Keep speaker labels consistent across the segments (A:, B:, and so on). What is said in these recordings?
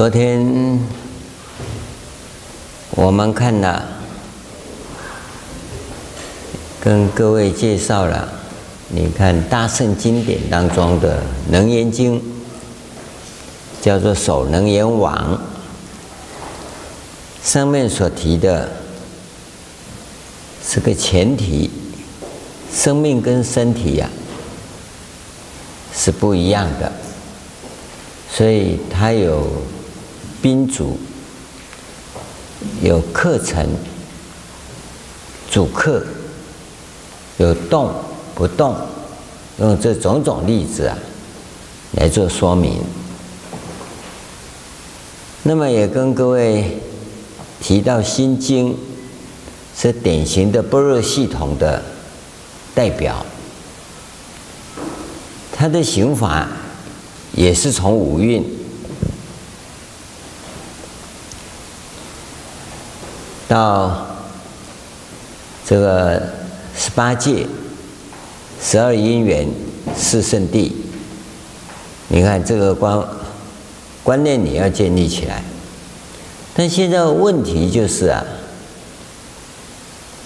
A: 昨天我们看了，跟各位介绍了，你看大乘经典当中的《能言经》，叫做《首楞严网》，上面所提的是个前提，生命跟身体呀、是不一样的，所以它有。宾主有课程，主客有动不动，用这种种例子啊来做说明。那么也跟各位提到，《心经》是典型的般若系统的代表，它的行法也是从五蕴。到这个十八界、十二因缘、四圣谛，你看这个观观念你要建立起来。但现在问题就是啊，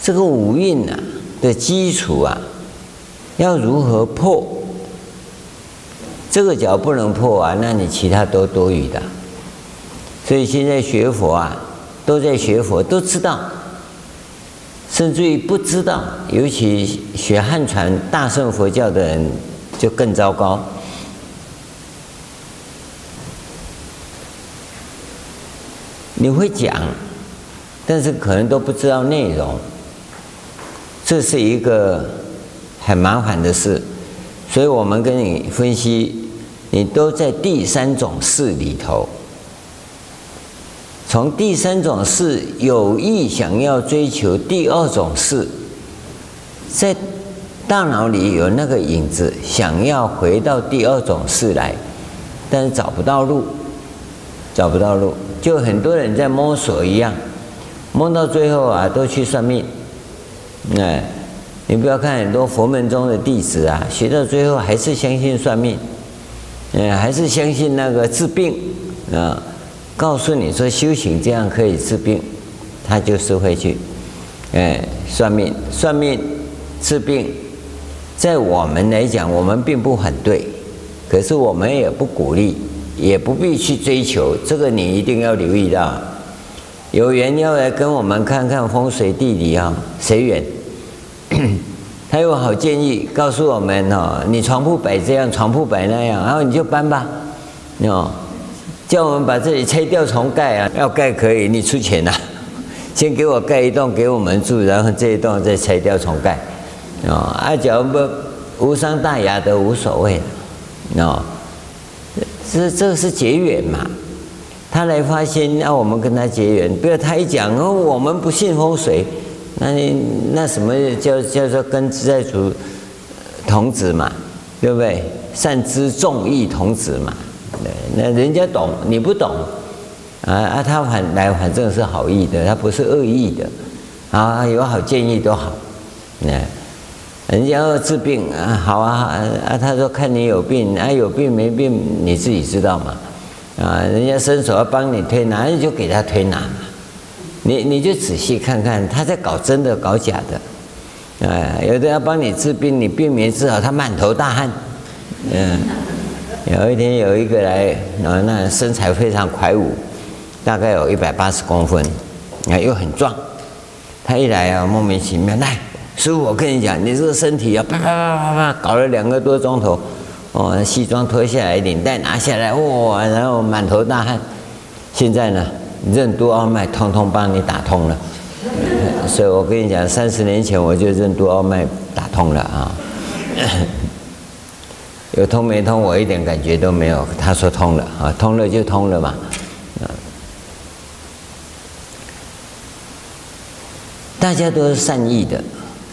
A: 这个五蕴啊的基础啊，要如何破？这个脚不能破啊，那你其他都多余的。所以现在学佛啊。都在学佛，都知道，甚至于不知道。尤其学汉传大乘佛教的人就更糟糕。你会讲，但是可能都不知道内容，这是一个很麻烦的事。所以我们跟你分析，你都在第三种事里头。从第三种事有意想要追求第二种事，在大脑里有那个影子，想要回到第二种事来，但是找不到路，找不到路，就很多人在摸索一样，摸到最后啊，都去算命。哎，你不要看很多佛门中的弟子啊，学到最后还是相信算命，嗯，还是相信那个治病啊。告诉你说修行这样可以治病，他就是会去，哎，算命算命治病，在我们来讲，我们并不反对，可是我们也不鼓励，也不必去追求。这个你一定要留意到，有缘要来跟我们看看风水地理啊，随缘。他有好建议，告诉我们哦，你床铺摆这样，床铺摆那样，然后你就搬吧，哦。叫我们把这里拆掉重盖啊！要盖可以，你出钱呐、先给我盖一栋给我们住，然后这一栋再拆掉重盖。哦，啊，假如不无伤大雅的无所谓。哦，这这是结缘嘛？他来发心，让我们跟他结缘。不要他一讲哦，我们不信风水，那你那什么叫叫做跟自在主童子嘛？对不对？善知众义童子嘛？那人家懂，你不懂，啊啊，他反来反正是好意的，他不是恶意的，啊，有好建议都好，那人家要治病啊，好啊啊，他说看你有病啊，有病没病你自己知道嘛，啊，人家伸手要帮你推拿，你就给他推拿嘛，你你就仔细看看他在搞真的搞假的，啊，有的要帮你治病，你病没治好，他满头大汗，嗯。有一天有一个来，然后那身材非常魁梧，大概有一百八十公分，啊又很壮。他一来啊，莫名其妙来，师傅我跟你讲，你这个身体啊，啪啪啪啪啪，搞了两个多钟头，哦，西装脱下来，领带拿下来，哇，然后满头大汗。现在呢，任督二脉通通帮你打通了。所以我跟你讲，三十年前我就任督二脉打通了啊。有通没通，我一点感觉都没有。他说通了啊，通了就通了嘛。啊大家都是善意的，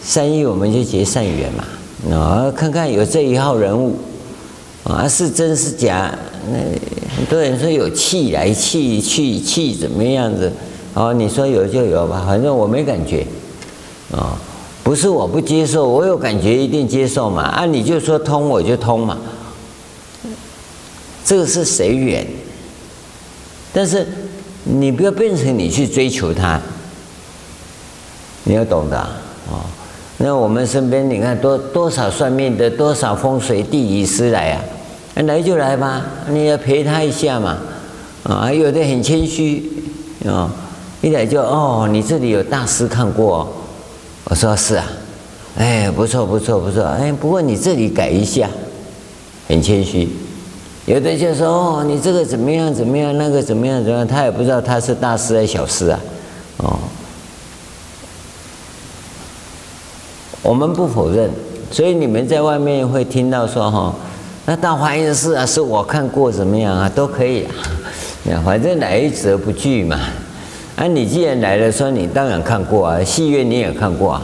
A: 善意我们就结善缘嘛。啊，看看有这一号人物啊，是真是假？那很多人说有气来气去气怎么样子？哦，你说有就有吧，反正我没感觉啊。不是我不接受，我有感觉一定接受嘛。啊，你就说通我就通嘛。这个是随缘，但是你不要变成你去追求它，你要懂得啊。那我们身边你看多多少算命的，多少风水地理师来啊，来就来吧，你要陪他一下嘛。啊，有的很谦虚啊，一来就哦，你这里有大师看过哦，我说是啊，哎，不错不错不错，哎，不过你这里改一下，很谦虚。有的就说哦，你这个怎么样怎么样，那个怎么样怎么样，他也不知道他是大师还是小师啊，哦。我们不否认，所以你们在外面会听到说哈，那大华严寺啊，是我看过怎么样啊，都可以啊。反正来者不拒嘛，啊，你既然来了，说你当然看过啊，戏院你也看过啊，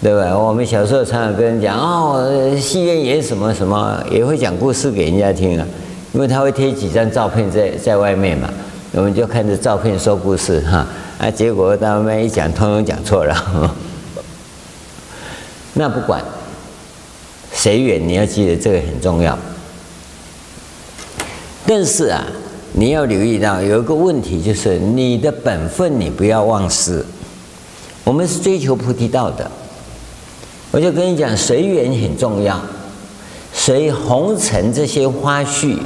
A: 对吧？我们小时候常常跟人讲哦，戏院演什么什么，也会讲故事给人家听啊，因为他会贴几张照片在在外面嘛，我们就看着照片说故事哈，啊，结果到外面一讲，通通讲错了。那不管谁远，你要记得这个很重要。但是啊。你要留意到有一个问题，就是你的本分你不要忘失。我们是追求菩提道的，我就跟你讲，随缘很重要，随红尘这些花絮，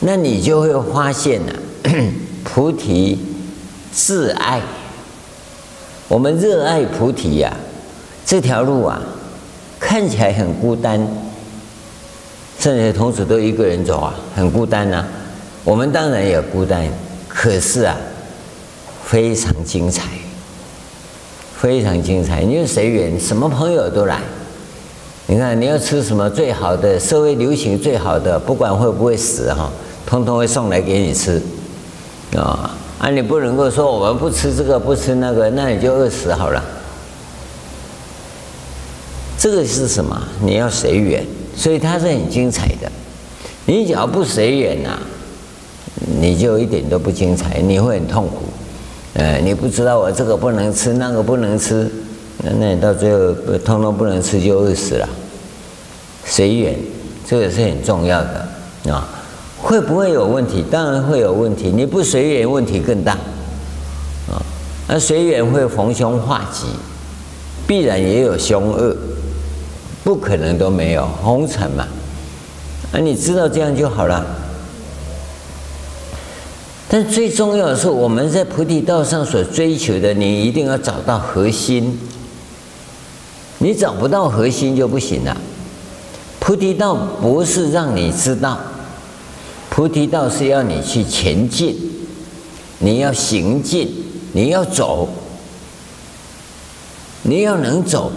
A: 那你就会发现呢、菩提自爱。我们热爱菩提呀、这条路啊，看起来很孤单，甚至同时都一个人走啊，很孤单呐、我们当然也孤单，可是啊，非常精彩，非常精彩。因为随缘，什么朋友都来。你看，你要吃什么最好的，社会流行最好的，不管会不会死哈，通通会送来给你吃啊。啊，你不能够说我们不吃这个，不吃那个，那你就饿死好了。这个是什么？你要随缘，所以它是很精彩的。你只要不随缘呐。你就一点都不精彩，你会很痛苦，呃，你不知道我这个不能吃，那个不能吃，那你到最后通通不能吃就饿死了。随缘，这个是很重要的啊。会不会有问题？当然会有问题。你不随缘，问题更大啊。那随缘会逢凶化吉，必然也有凶恶，不可能都没有红尘嘛。啊，你知道这样就好了。但最重要的是，我们在菩提道上所追求的，你一定要找到核心。你找不到核心就不行了。菩提道不是让你知道，菩提道是要你去前进，你要行进，你要走，你要能走，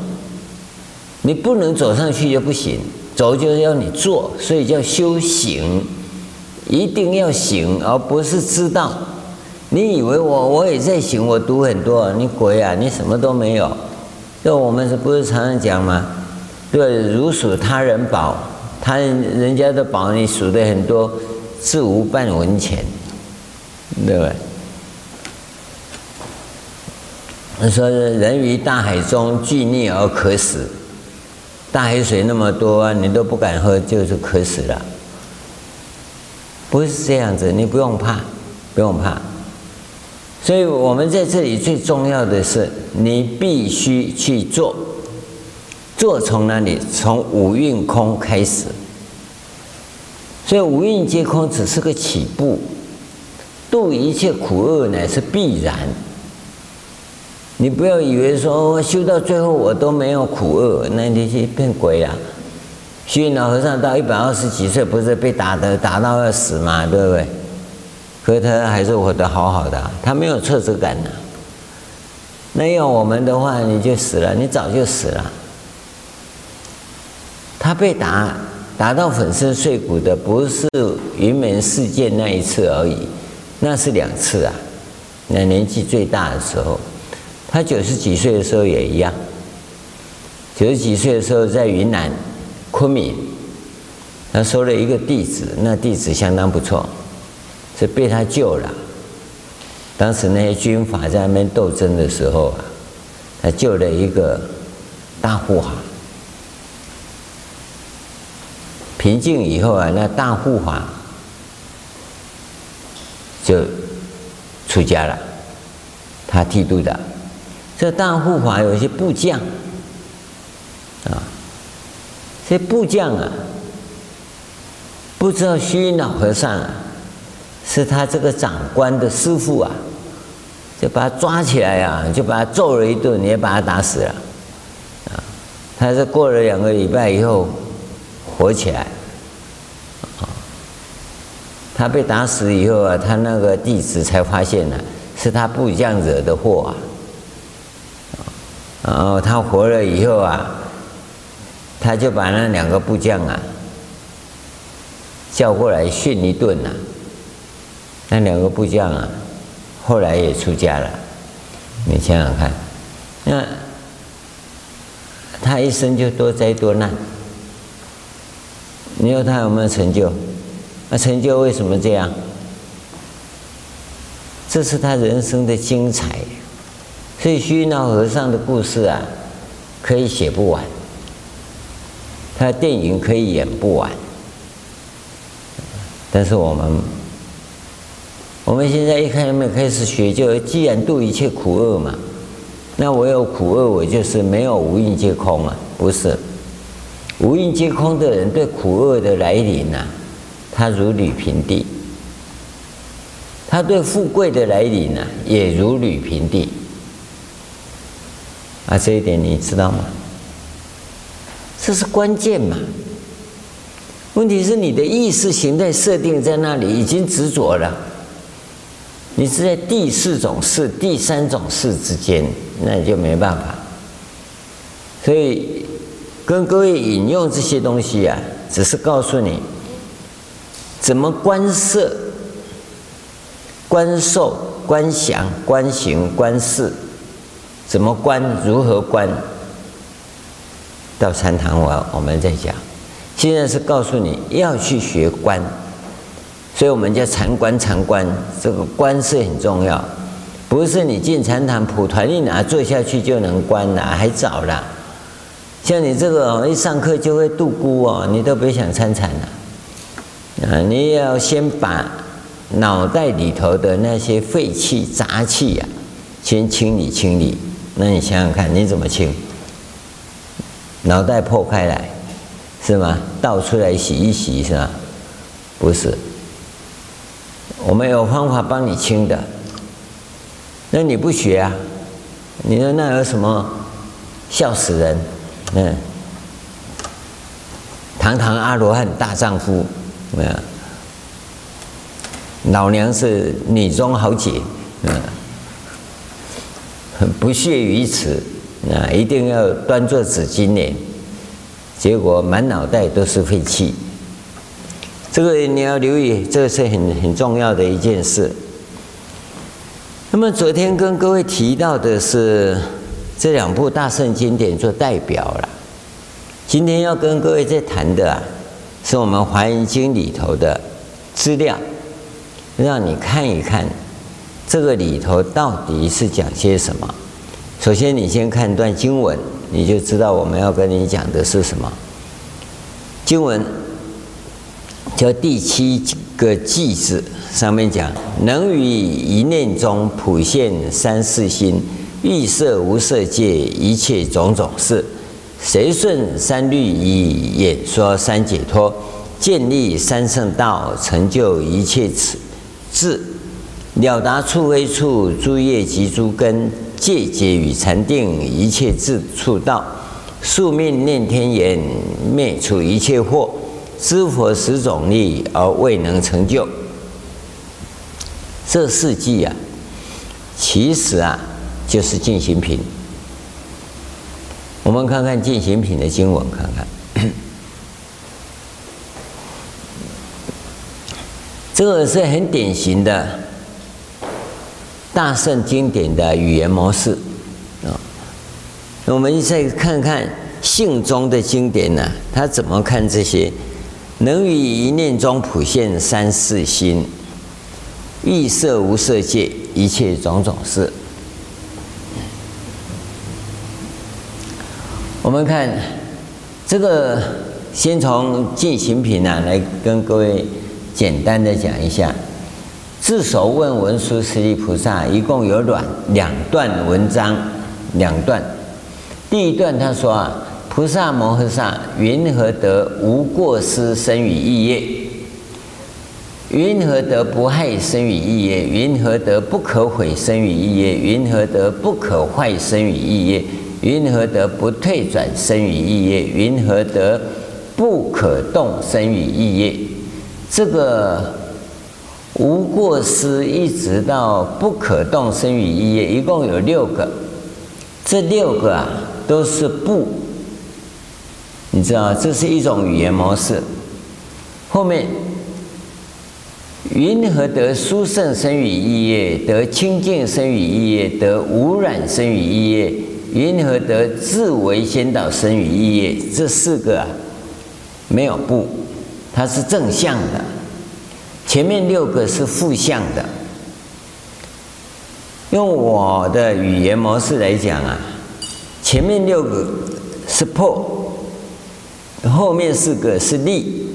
A: 你不能走上去就不行。走就是要你做，所以叫修行。一定要行，而不是知道。你以为我我也在行，我读很多，你鬼啊！你什么都没有。就我们是不是常常讲吗？对，如数他人宝，他人人家的宝你数的很多，自无半文钱，对不对？他说人于大海中，俱溺而渴死。大海水那么多，你都不敢喝，就是渴死了。不是这样子，你不用怕，不用怕。所以我们在这里最重要的是，你必须去做。做从哪里？从五蕴空开始。所以五蕴皆空只是个起步，度一切苦厄乃是必然。你不要以为说修到最后我都没有苦厄，那你就变鬼啊！虚云老和尚到一百二十几岁，不是被打的打到要死嘛，对不对？可是他还是活得好好的，他没有挫折感的。那要我们的话，你就死了，你早就死了。他被打打到粉身碎骨的，不是云门事件那一次而已，那是两次啊。那年纪最大的时候，他九十几岁的时候也一样。九十几岁的时候在云南。昆明，他收了一个弟子，那弟子相当不错，是被他救了。当时那些军阀在那边斗争的时候啊，他救了一个大护法。平静以后啊，那大护法就出家了，他剃度的。这大护法有一些部将啊，这部将啊，不知道虚云老和尚啊，是他这个长官的师父啊，就把他抓起来啊，就把他揍了一顿，也把他打死了。啊，他是过了两个礼拜以后活起来。他被打死以后啊，他那个弟子才发现呢、是他部将惹的祸啊。然后他活了以后啊，他就把那两个部将啊叫过来训一顿呐、那两个部将啊，后来也出家了。你想想看，那他一生就多灾多难。你说他有没有成就？那成就为什么这样？这是他人生的精彩，所以虚云老和尚的故事啊，可以写不完，他电影可以演不完。但是我们，我们现在一开始开始学，就既然度一切苦厄嘛，那我有苦厄，我就是没有五蕴皆空啊？不是，五蕴皆空的人对苦厄的来临啊。他如履平地，他对富贵的来临呢，也如履平地。啊，这一点你知道吗？这是关键嘛。问题是你的意识形态设定在那里，已经执着了。你是在第四种事、第三种事之间，那你就没办法。所以，跟各位引用这些东西啊，只是告诉你。怎么观色、观受、观想、观行、观事？怎么观？如何观？到禅堂我我们再讲。现在是告诉你要去学观，所以我们叫禅观。禅观这个观是很重要，不是你进禅堂蒲团一拿坐下去就能观了，还早了。像你这个一上课就会度孤哦，你都别想参禅了。啊，你要先把脑袋里头的那些废气、杂气呀，先清理清理。那你想想看，你怎么清？脑袋破开来，是吗？倒出来洗一洗，是吧？不是，我们有方法帮你清的。那你不学啊？你说那有什么？笑死人！嗯，堂堂阿罗汉大丈夫。没有，老娘是女中豪杰，嗯，不屑于此，啊，一定要端坐紫金莲，结果满脑袋都是废气，这个你要留意，这个是很很重要的一件事。那么昨天跟各位提到的是这两部大圣经典做代表了，今天要跟各位再谈的啊。是我们《华严经》里头的资料，让你看一看这个里头到底是讲些什么。首先，你先看段经文，你就知道我们要跟你讲的是什么。经文叫第七个偈子，上面讲：“能于一念中普现三世心，欲色无色界一切种种事。”随顺三律以演说三解脱，建立三圣道，成就一切此智，了达处非处诸业及诸根，戒解与禅定一切自处道，宿命念天眼，灭除一切惑，知佛十种力而未能成就。这四句啊，其实啊，就是进行品。我们看看进行品的经文，看看，这个是很典型的大圣经典的语言模式啊。我们再看看信中的经典呢，他怎么看这些？能于一念中普现三世心，欲色无色界一切种种事。我们看这个，先从进行品啊来跟各位简单的讲一下。智首问文殊师利菩萨，一共有两两段文章，两段。第一段他说啊，菩萨摩诃萨，云何得无过失生于意业？云何得不害生于意业？云何得不可毁生于意业？云何得不可坏生于意业？云何得不退转生于意业？云何得不可动生于意业？这个。无过失一直到不可动身语意业，一共有六个。这六个啊，都是不。你知道，这是一种语言模式。后面，云何得殊胜身语意业？得清净生与意业？得无染生与意业？云何得自为先导生与意业？这四个啊，没有不，它是正向的。前面六个是负向的，用我的语言模式来讲啊，前面六个是破，后面四个是立。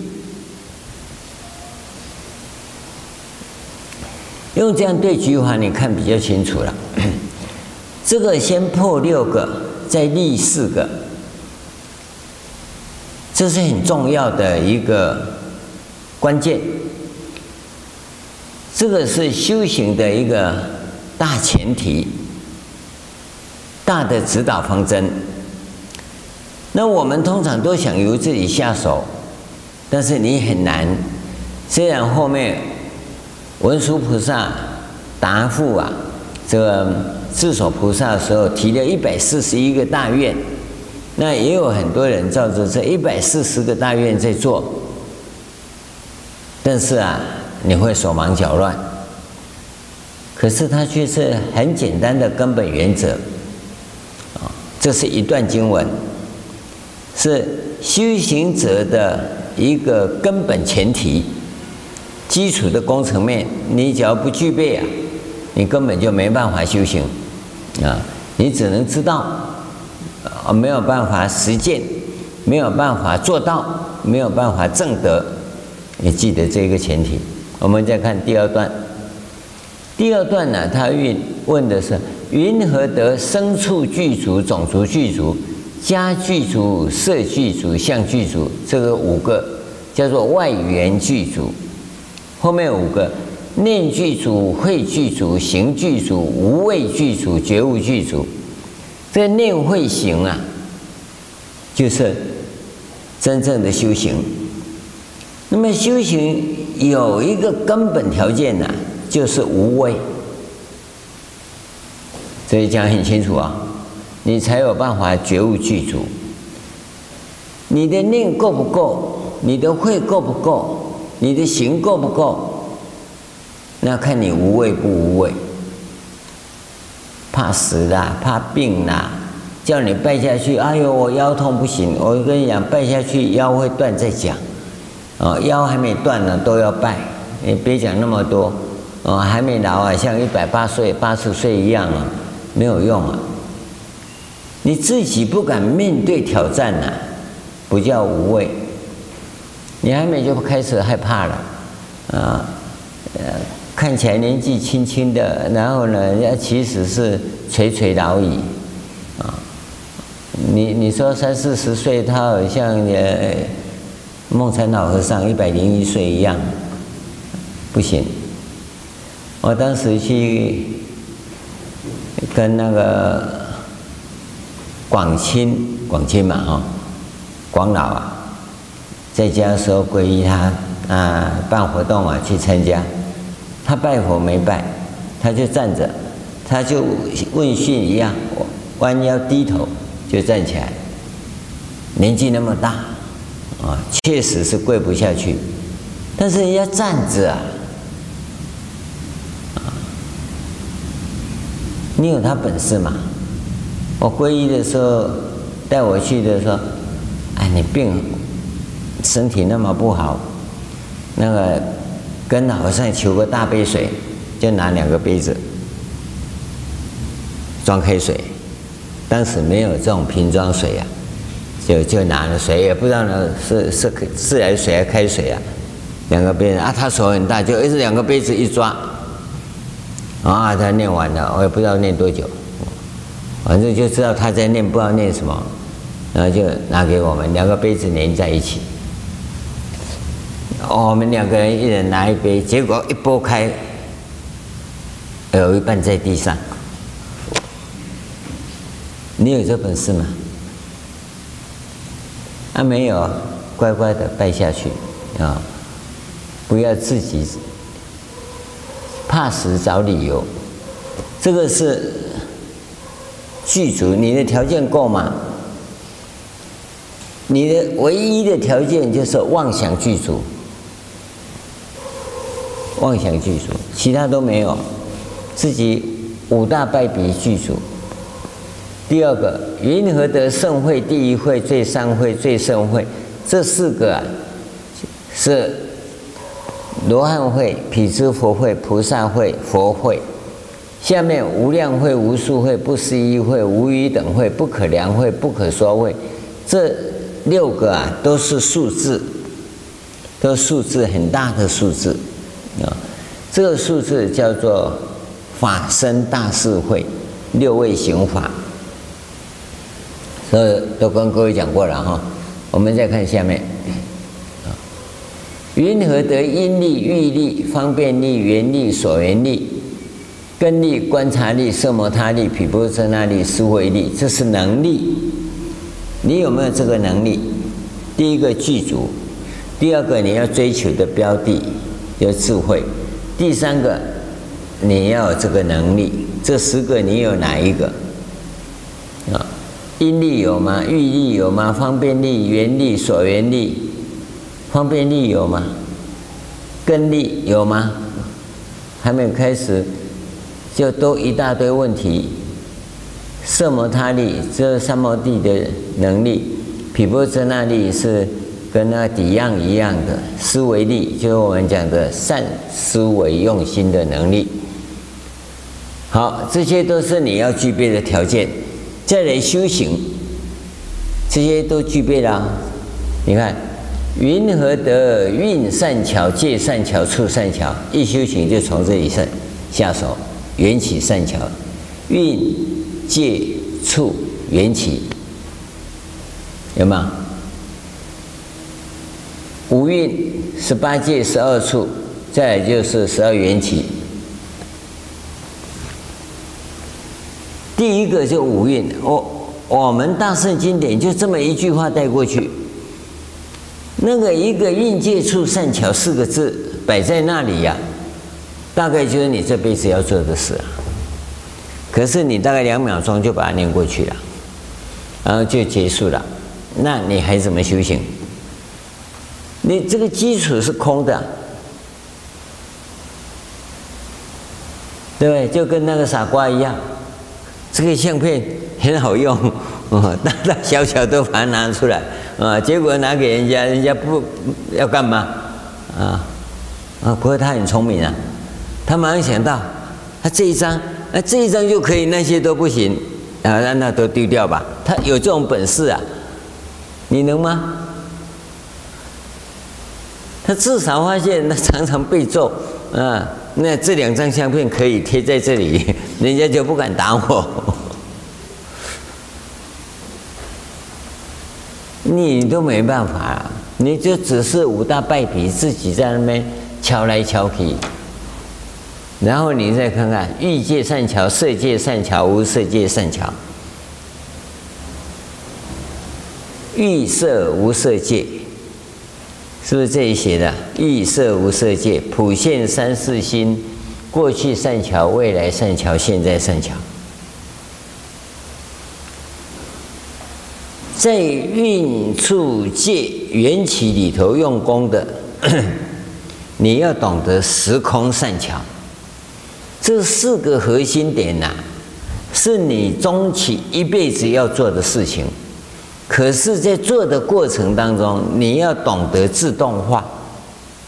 A: 用这样对句话，你看比较清楚了。这个先破六个，再立四个，这是很重要的一个关键。这个是修行的一个大前提，大的指导方针。那我们通常都想由自己下手，但是你很难。虽然后面文殊菩萨答复啊，这个智首菩萨的时候提了一百四十一个大愿，那也有很多人照着这一百四十个大愿在做，但是啊。你会手忙脚乱，可是它却是很简单的根本原则，啊，这是一段经文，是修行者的一个根本前提，基础的工程面，你只要不具备啊，你根本就没办法修行，啊，你只能知道，啊，没有办法实践，没有办法做到，没有办法证得，你记得这个前提。我们再看第二段，第二段呢，他问问的是：云何得生处具足、种族具足、家具足、色具足、相具足？这个五个叫做外缘具足。后面五个念具足、慧具足、行具足、无畏具足、觉悟具足。这个念慧行啊，就是真正的修行。那么修行。有一个根本条件呢，就是无畏，这里讲很清楚啊，你才有办法觉悟具足。你的念够不够？你的慧够不够？你的行够不够？那看你无畏不无畏。怕死啦，怕病啦，叫你拜下去，哎呦，我腰痛不行。我跟你讲，拜下去腰会断再讲。哦，腰还没断呢，都要拜。你别讲那么多，哦，还没老啊，像一百八岁、八十岁一样啊，没有用啊。你自己不敢面对挑战呢，不叫无畏。你还没就开始害怕了，啊，呃，看起来年纪轻轻的，然后呢，人家其实是垂垂老矣，啊，你你说三四十岁，他好像也。梦禅老和尚一百零一岁一样，不行。我当时去跟那个广钦，广钦嘛哈，广老啊，在家的时候皈依他啊，办活动啊去参加。他拜佛没拜，他就站着，他就问讯一样，弯腰低头就站起来，年纪那么大。啊，确实是跪不下去，但是人家站着啊，啊，你有他本事吗？我皈依的时候带我去的时候，哎，你病，身体那么不好，那个跟老和尚求个大杯水，就拿两个杯子装开水，当时没有这种瓶装水呀、啊。就就拿了水，也不知道呢是是自来水还是开水啊？两个杯子啊，他手很大，就一直两个杯子一抓，啊，他念完了，我也不知道念多久，反正就知道他在念，不知道念什么，然后就拿给我们，两个杯子连在一起。我们两个人一人拿一杯，结果一拨开，有一半在地上。你有这本事吗？啊，没有，乖乖的拜下去啊，不要自己怕死找理由。这个是具足，你的条件够吗？你的唯一的条件就是妄想具足。妄想具足，其他都没有。自己五大败笔具足。第二个，云何得胜会、第一会、最上会、最胜会？这四个啊，是罗汉慧、辟支佛会、菩萨会、佛会。下面无量会、无数会、不思议会、无与等会、不可量会、不可说会。这六个啊，都是数字，都数字很大的数字。啊，这个数字叫做法身大士慧，六位行法，都都跟各位讲过了哈。我们再看下面，啊，云何得因力、欲力、方便力、缘力、所缘力、根力、观察力、摄摩他力、毗钵舍那力、思维力？这是能力，你有没有这个能力？第一个具足，第二个你要追求的标的。有智慧，第三个，你要有这个能力。这十个你有哪一个？因力有吗？欲力有吗？方便力、缘力、所缘力，方便力有吗？根力有吗？还没有开始，就都一大堆问题。色摩他力，这三摩地的能力，毗钵舍那力是。跟那底样一样的思维力，就是我们讲的善思维用心的能力。好，这些都是你要具备的条件。再来修行，这些都具备了。你看，云何得运善巧、借善巧、处善巧？一修行就从这里下下手，缘起善巧，运、借处缘起，有吗？五蕴、十八界、十二处，再就是十二缘起。第一个就五蕴，我我们大圣经典就这么一句话带过去。那个一个蕴界处善巧四个字摆在那里呀、大概就是你这辈子要做的事啊。可是你大概两秒钟就把它念过去了，然后就结束了，那你还怎么修行？你这个基础是空的，对不对？就跟那个傻瓜一样，这个相片很好用，哦，大大小小都把它拿出来，啊，结果拿给人家，人家不要干嘛？啊啊！不过他很聪明啊，他马上想到，他这一张，那这一张就可以，那些都不行，啊，让那都丢掉吧。他有这种本事啊，你能吗？他至少发现，他常常被揍啊！那这两张相片可以贴在这里，人家就不敢打我。你都没办法，你就只是五大败笔，自己在那边敲来敲去。然后你再看看欲界善巧、色界善巧、无色界善巧，欲色无色界。是不是这里写的？欲色无色界，普现三世心，过去善巧，未来善巧，现在善巧。在运处界缘起里头用功的，你要懂得时空善巧，这四个核心点呐、是你终其一辈子要做的事情。可是，在做的过程当中，你要懂得自动化。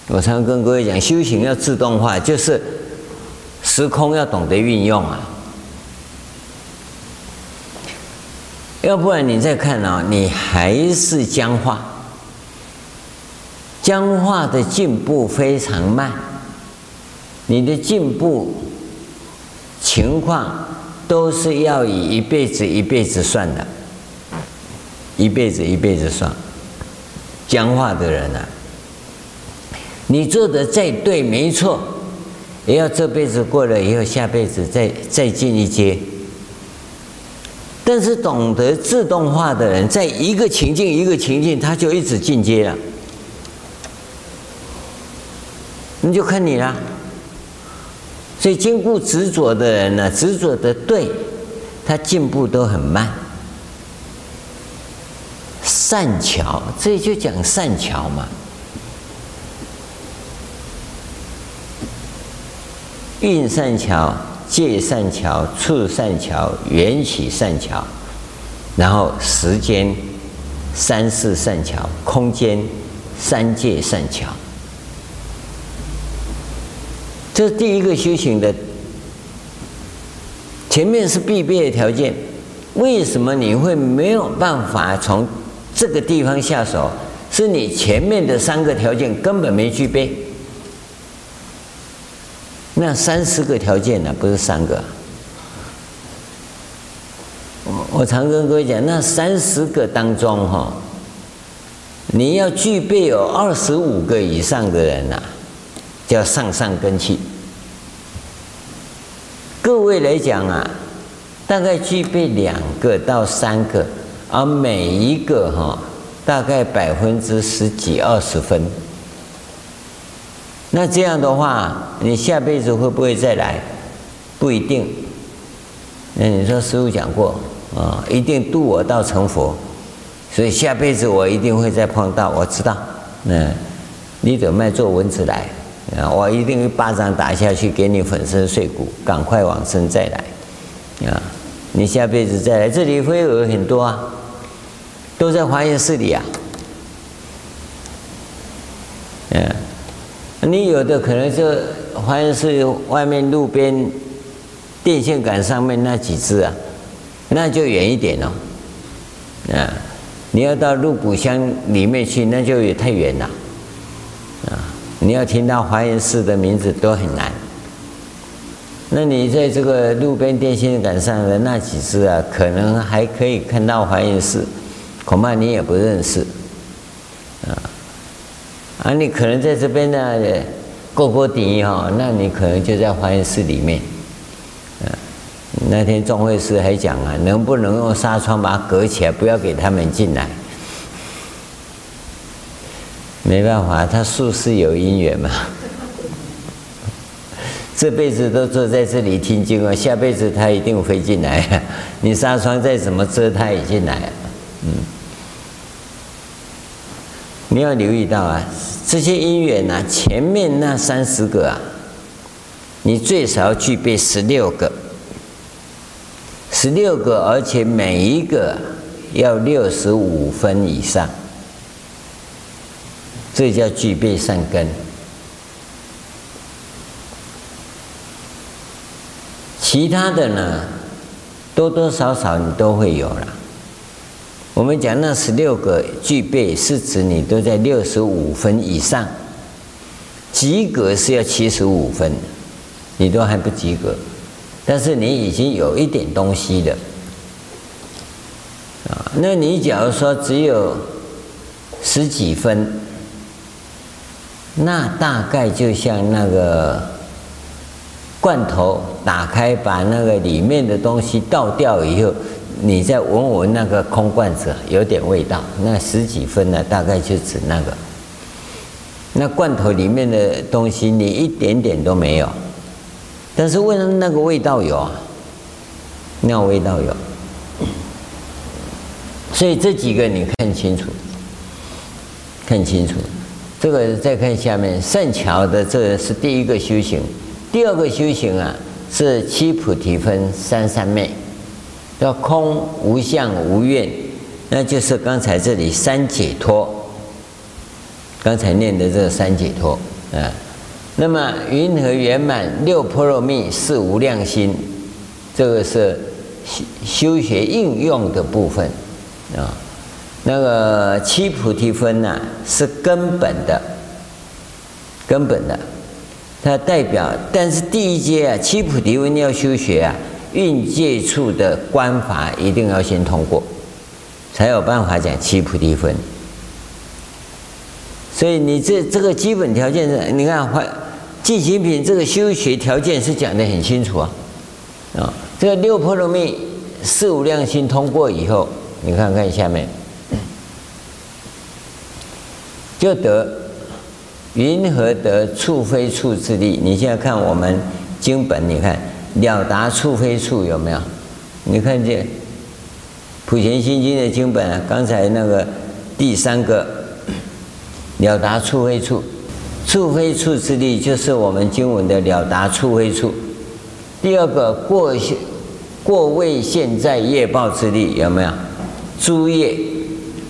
A: 我常跟各位讲，修行要自动化，就是时空要懂得运用啊。要不然你再看啊，你还是僵化，僵化的进步非常慢，你的进步情况都是要以一辈子一辈子算的，一辈子一辈子算。僵化的人啊，你做的再对没错，也要这辈子过了以后，下辈子再再进一阶。但是懂得自动化的人，在一个情境一个情境，他就一直进阶了。你就看你了。所以坚固执着的人呢，执着的对，他进步都很慢。善巧，这就讲善巧嘛。运善巧。界善巧，处善巧，缘起善巧，然后时间三世善巧，空间三界善巧。这是第一个修行的，前面是必备的条件。为什么你会没有办法从这个地方下手？是你前面的三个条件根本没具备。那三十个条件呢？不是三个。我我常跟各位讲，那三十个当中哈，你要具备有二十五个以上的人呐，叫上上根器。各位来讲啊，大概具备两个到三个，而每一个哈，大概百分之十几二十分。那这样的话，你下辈子会不会再来？不一定。那你说师父讲过啊，一定度我到成佛，所以下辈子我一定会再碰到。我知道，那你得卖做蚊子来啊，我一定一巴掌打下去，给你粉身碎骨，赶快往生再来啊！你下辈子再来，这里会有很多啊，都在华严寺里啊，你有的可能就华严寺外面路边电线杆上面那几只啊，那就远一点哦。啊，你要到鹿谷乡里面去，那就也太远了。啊，你要听到华严寺的名字都很难。那你在这个路边电线杆上的那几只啊，可能还可以看到华严寺，恐怕你也不认识。啊。你可能在这边呢，过过底哈，那你可能就在华严寺里面。那天众会师还讲啊，能不能用纱窗把它隔起来，不要给他们进来？没办法，他宿世有因缘嘛。这辈子都坐在这里听经啊，下辈子他一定会进来。你纱窗再怎么遮，他也进来。嗯。你要留意到啊，这些因缘呐，前面那三十个啊，你最少要具备十六个，十六个，而且每一个要六十五分以上，这叫具备善根。其他的呢，多多少少你都会有了。我们讲那十六个具备，是指你都在六十五分以上，及格是要七十五分，你都还不及格，但是你已经有一点东西的，啊，那你假如说只有十几分，那大概就像那个罐头打开，把那个里面的东西倒掉以后。你再闻闻那个空罐子，有点味道。那十几分呢？大概就指那个。那罐头里面的东西，你一点点都没有。但是为什么那个味道有啊？那味道有。所以这几个你看清楚，看清楚。这个再看下面，善巧的这是第一个修行。第二个修行啊，是七菩提分三三昧。要空无相无愿，那就是刚才这里三解脱。刚才念的这个三解脱啊，那么云何圆满六波罗蜜是无量心，这个是修修学应用的部分啊。那个七菩提分呢，是根本的，根本的，它代表，但是第一阶啊，七菩提分要修学啊，蕴界处的观法一定要先通过，才有办法讲七菩提分。所以你这这个基本条件是，你看坏净行品这个修学条件是讲得很清楚啊，啊，这个六波罗蜜四无量心通过以后，你看看下面，就得。云何得处非处之力？你现在看我们经本，你看了达处非处有没有？你看见《普贤心经》的经本？刚才那个第三个了达处非处，处非处之力就是我们经文的了达处非处。第二个过现过未现在业报之力有没有？诸业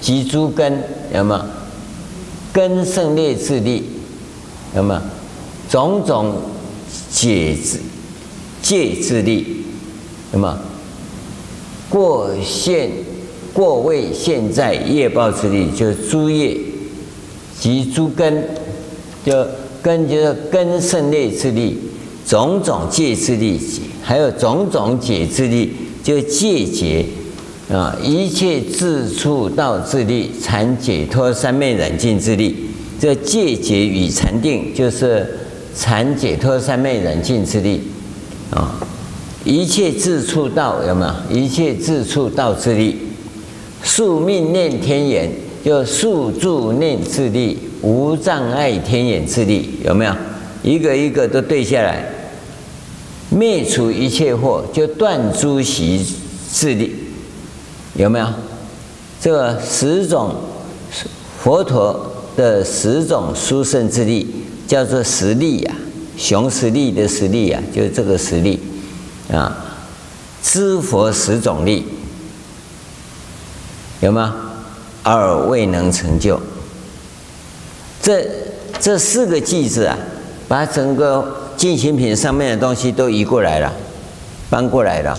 A: 及诸根有没有？根胜劣之力。那么，种种解之戒之力，那么过现过未现在业报之力，就是诸业及诸根，就根就是根胜劣之力，种种戒之力，还有种种解之力，就戒解啊，一切自处道之力，禅解脱三昧染净之力。这戒解与禅定，就是禅解脱三昧染净之力啊！一切自处道有没有？一切自处道之力，宿命念天眼，就宿住念之力，无障碍天眼之力有没有？一个一个都对下来，灭除一切惑，就断诸习之力有没有？这个十种佛陀。的十种殊胜之力叫做十力呀，雄十力的十力啊，就是这个实力啊。知佛十种力有吗？而未能成就。这这四个句子啊，把整个净行品上面的东西都移过来了，搬过来了。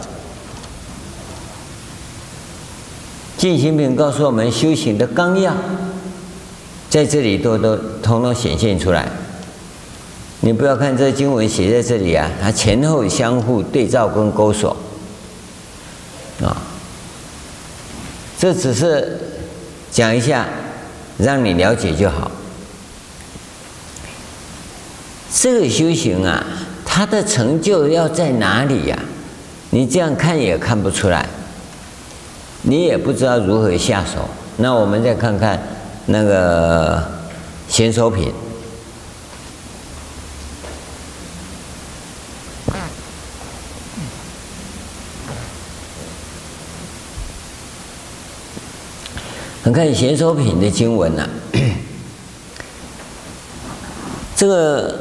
A: 净行品告诉我们修行的纲要。在这里都都统统显现出来。你不要看这经文写在这里啊，它前后相互对照跟勾索啊。这只是讲一下，让你了解就好。这个修行啊，它的成就要在哪里呀？你这样看也看不出来，你也不知道如何下手。那我们再看看。那个贤手品，你看贤首品的经文呐、这个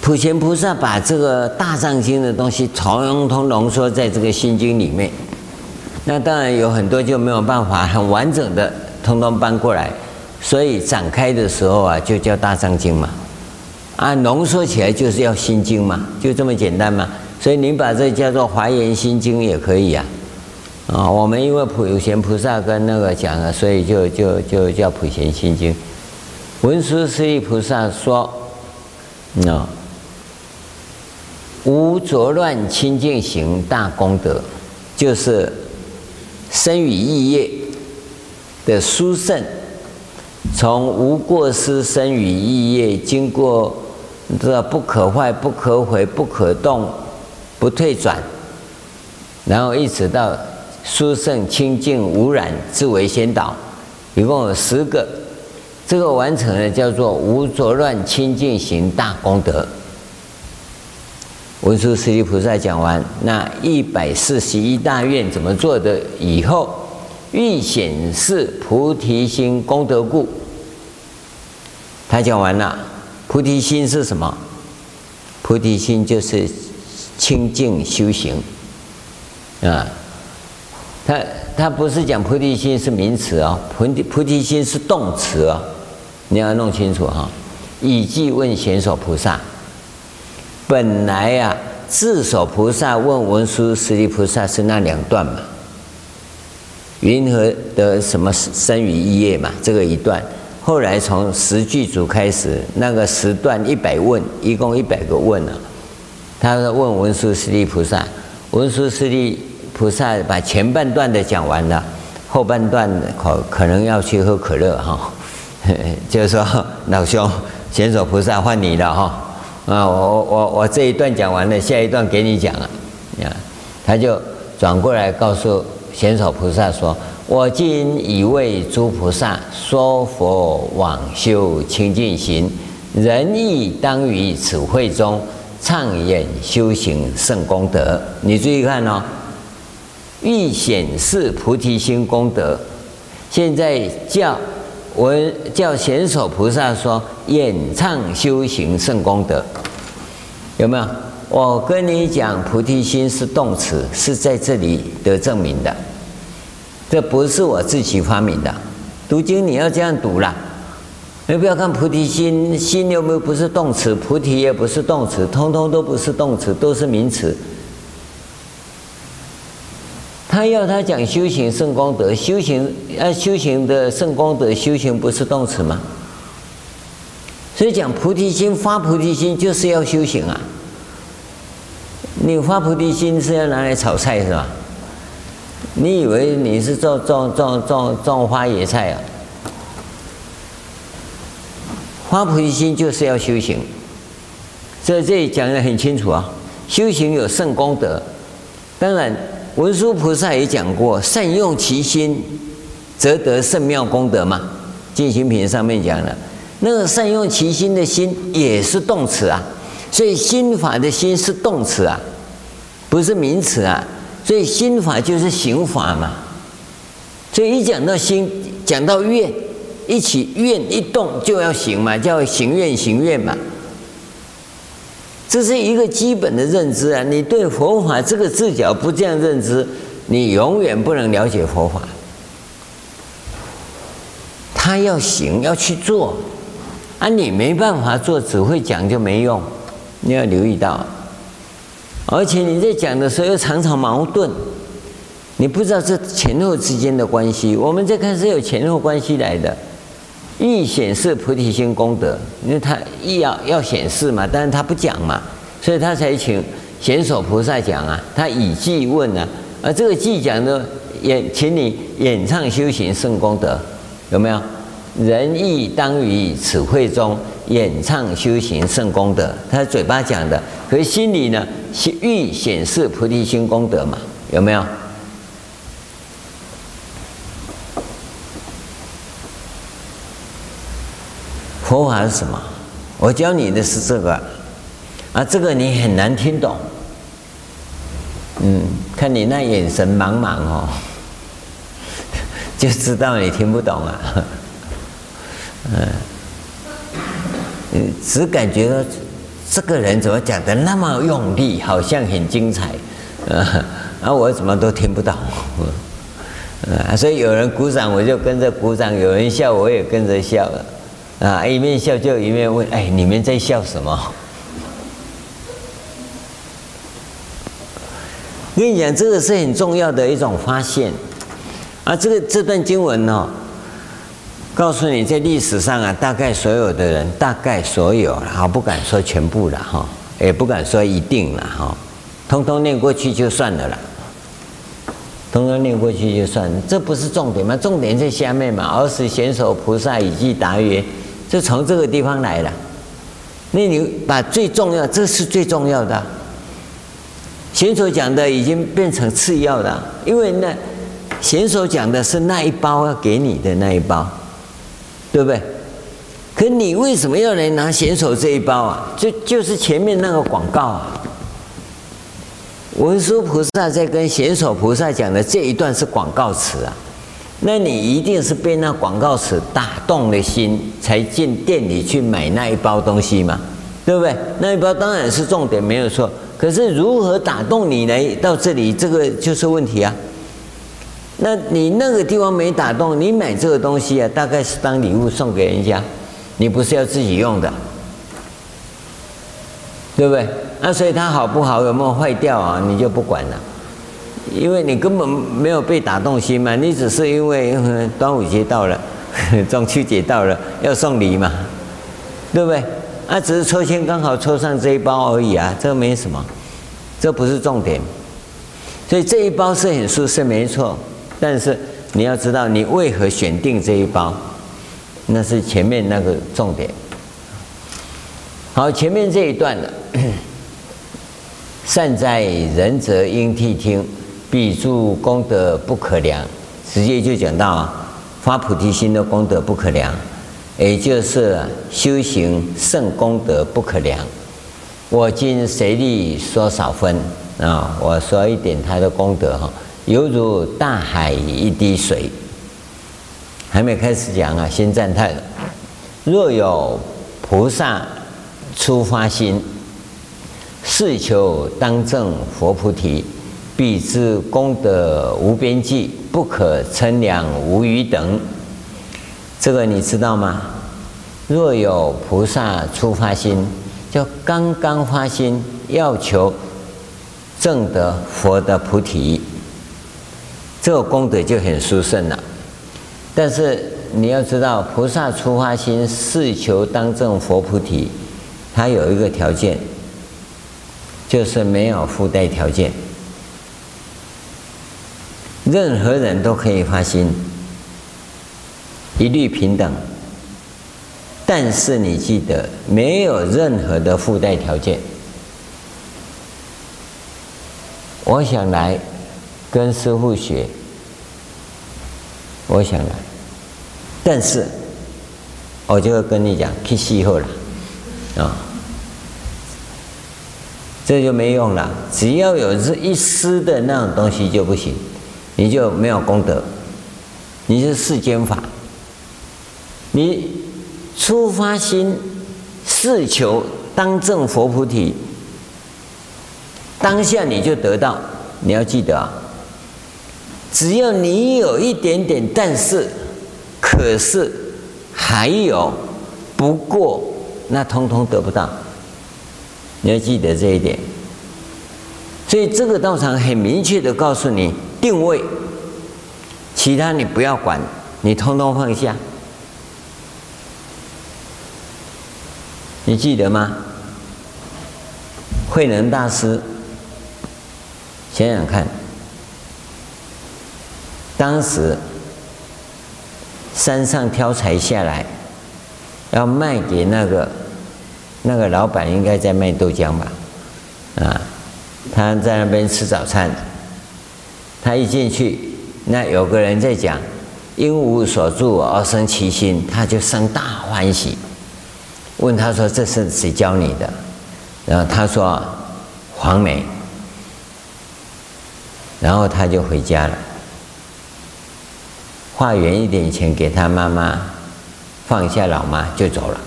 A: 普贤菩萨把这个大藏经的东西统统浓缩在这个心经里面。那当然有很多就没有办法很完整的通通搬过来，所以展开的时候啊，就叫大藏经嘛，啊，浓缩起来就是要心经嘛，就这么简单嘛。所以你把这叫做华严心经也可以呀，啊，我们因为普贤菩萨跟那个讲了，所以就就就叫普贤心经。文殊师利菩萨说，那无浊乱清净行大功德，就是。身语意业的殊胜，从无过失身语意业，经过这不可坏、不可毁、不可动、不退转，然后一直到殊胜清净无染自为先导，一共有十个，这个完成了叫做无浊乱清净行大功德。文殊师利菩萨讲完那一百四十一大愿怎么做的以后，欲显示菩提心功德故。他讲完了，菩提心是什么？菩提心就是清净修行啊。他他不是讲菩提心是名词啊，菩提菩提心是动词啊，你要弄清楚哈。以记问贤首菩萨。本来呀、啊，智首菩萨问文殊师利菩萨是那两段嘛？云何得什么生于一夜嘛？这个一段，后来从十具足开始，那个十段一百问，一共一百个问了。他说问文殊师利菩萨，文殊师利菩萨把前半段的讲完了，后半段可可能要去喝可乐哈，就是说老兄，贤手菩萨换你了哈，啊我我我这一段讲完了，下一段给你讲了，啊，他就转过来告诉贤手菩萨说。我今已为诸菩萨说佛往修清净行，人亦当于此会中畅演修行胜功德。你注意看哦，欲显示菩提心功德。现在叫我叫贤手菩萨说演唱修行胜功德，有没有？我跟你讲，菩提心是动词，是在这里得证明的。这不是我自己发明的，读经你要这样读啦。你不要看菩提心，心有没有不是动词？菩提也不是动词，通通都不是动词，都是名词。他要他讲修行胜功德，修行啊，修行的胜功德，修行不是动词吗？所以讲菩提心，发菩提心就是要修行啊。你发菩提心是要拿来炒菜是吧？你以为你是种种种种种花野菜啊？发菩提心就是要修行，所以这里讲得很清楚啊。修行有胜功德，当然文殊菩萨也讲过，善用其心，则得圣妙功德嘛。进行品上面讲了，那个善用其心的心也是动词啊，所以心法的心是动词啊，不是名词啊。所以心法就是行法嘛，所以一讲到心，讲到愿，一起愿一动就要行嘛，叫行愿行愿嘛。这是一个基本的认知啊！你对佛法这个视角不这样认知，你永远不能了解佛法。他要行要去做，啊，你没办法做，只会讲就没用，你要留意到。而且你在讲的时候又常常矛盾，你不知道这前后之间的关系。我们这看是有前后关系来的，欲显示菩提心功德，因为他意要要显示嘛，但是他不讲嘛，所以他才请贤手菩萨讲啊，他以偈问啊，而这个偈讲呢演，请你演唱修行胜功德，有没有？仁义当于此会中演唱修行胜功德，他嘴巴讲的，可是心里呢？欲显示菩提心功德嘛？有没有？佛法是什么？我教你的是这个，啊，这个你很难听懂。嗯，看你那眼神茫茫哦，就知道你听不懂啊。嗯，只感觉到。这个人怎么讲的那么用力，好像很精彩，啊，啊，我怎么都听不到，啊，所以有人鼓掌，我就跟着鼓掌；有人笑，我也跟着笑了，啊，一面笑就一面问：哎，你们在笑什么？跟你讲，这个是很重要的一种发现，啊，这个这段经文、哦。告诉你，在历史上啊，大概所有的人，大概所有啊，不敢说全部了哈，也不敢说一定了哈，通通念过去就算了啦，通通念过去就算，这不是重点吗？重点在下面嘛。尔时贤手菩萨以偈答曰：“就从这个地方来了。”那你把最重要，这是最重要的。贤手讲的已经变成次要的，因为那贤手讲的是那一包要给你的那一包。对不对？可你为什么要来拿贤手这一包啊？就就是前面那个广告啊。文殊菩萨在跟贤手菩萨讲的这一段是广告词啊。那你一定是被那广告词打动了心，才进店里去买那一包东西嘛？对不对？那一包当然是重点，没有错。可是如何打动你来到这里，这个就是问题啊。那你那个地方没打动，你买这个东西啊，大概是当礼物送给人家，你不是要自己用的，对不对？那所以它好不好，有没有坏掉啊，你就不管了，因为你根本没有被打动心嘛，你只是因为端午节到了，中秋节到了，要送礼嘛，对不对？啊，只是抽签刚好抽上这一包而已啊，这没什么，这不是重点。所以这一包是很舒适，没错。但是你要知道，你为何选定这一包，那是前面那个重点。好，前面这一段的，善哉仁者应谛听，彼诸功德不可量。直接就讲到啊，发菩提心的功德不可量，也就是修行圣功德不可量。我今随力说少分啊，我说一点他的功德哈，犹如大海一滴水。还没开始讲啊，先赞叹。若有菩萨初发心，誓求当证佛菩提。彼之功德无边际，不可称量无余等。这个你知道吗？若有菩萨初发心，就刚刚发心，要求证得佛的菩提，这个功德就很殊胜了。但是你要知道，菩萨初发心是求当证佛菩提，它有一个条件，就是没有附带条件。任何人都可以发心，一律平等。但是你记得，没有任何的附带条件。我想来跟师父学，我想来，但是我就会跟你讲，去死后了啊，这就没用了。只要有这一丝的那种东西就不行。你就没有功德，你是世间法。你初发心是求当证佛菩提，当下你就得到。你要记得啊，只要你有一点点，但是、可是、还有、不过，那通通得不到。你要记得这一点。所以这个道场很明确的告诉你。定位，其他你不要管，你通通放下。你记得吗？慧能大师，想想看，当时山上挑柴下来，要卖给那个那个老板，应该在卖豆浆吧？啊，他在那边吃早餐。他一进去，那有个人在讲“应无所住而生其心”，他就生大欢喜，问他说：“这是谁教你的？”然后他说：“黄梅。”然后他就回家了，化缘一点钱给他妈妈，放下老妈就走了。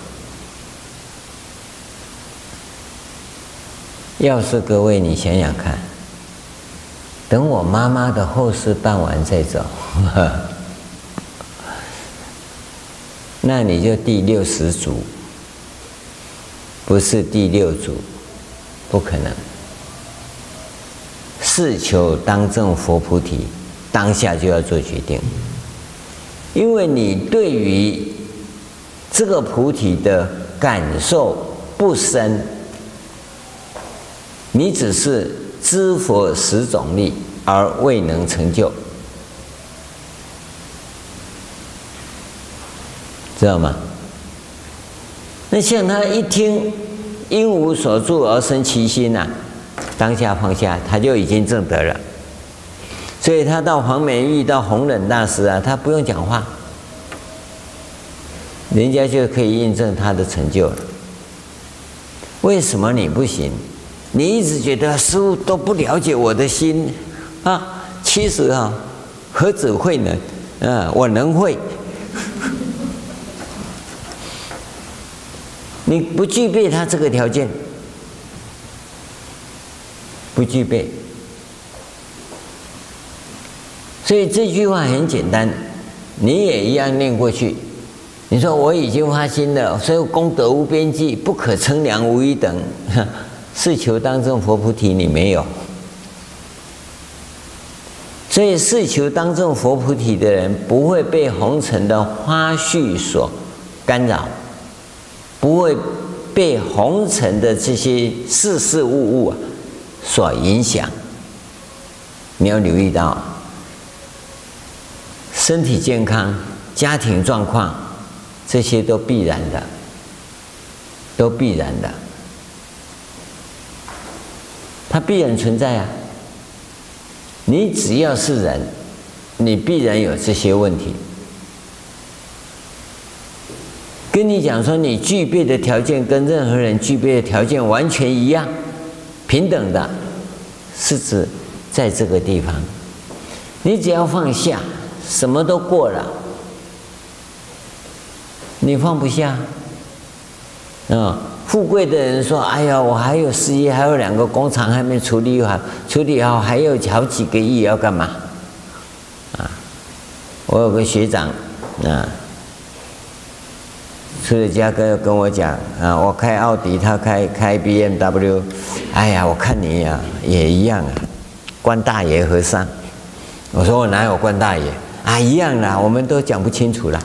A: 要是各位，你想想看。等我妈妈的后事办完再走，那你就第六十组，不是第六组，不可能。是求当证佛菩提，当下就要做决定，因为你对于这个菩提的感受不深，你只是。知佛十种力而未能成就，知道吗？那像他一听应无所住而生其心呐、当下放下，他就已经证得了。所以他到黄梅遇到弘忍大师啊，他不用讲话，人家就可以印证他的成就了。为什么你不行？你一直觉得师父都不了解我的心啊？其实啊，何止会呢？啊，我能会。你不具备他这个条件，不具备。所以这句话很简单，你也一样念过去。你说我已经发心了，所以功德无边际，不可称量无一等。誓求当中佛菩提，你没有，所以誓求当中佛菩提的人，不会被红尘的花絮所干扰，不会被红尘的这些事事物物所影响。你要留意到，身体健康、家庭状况，这些都必然的，都必然的，它必然存在啊。你只要是人，你必然有这些问题。跟你讲说，你具备的条件跟任何人具备的条件完全一样，平等的，是指在这个地方，你只要放下，什么都过了，你放不下，啊。富贵的人说：“哎呀，我还有事业，还有两个工厂还没处理好，处理好还有好几个亿要干嘛？”啊，我有个学长，啊，出了家跟跟我讲啊，我开奥迪，他开开 BMW，哎呀，我看你呀、也一样啊，关大爷和尚。我说我哪有关大爷啊？一样啦，我们都讲不清楚了。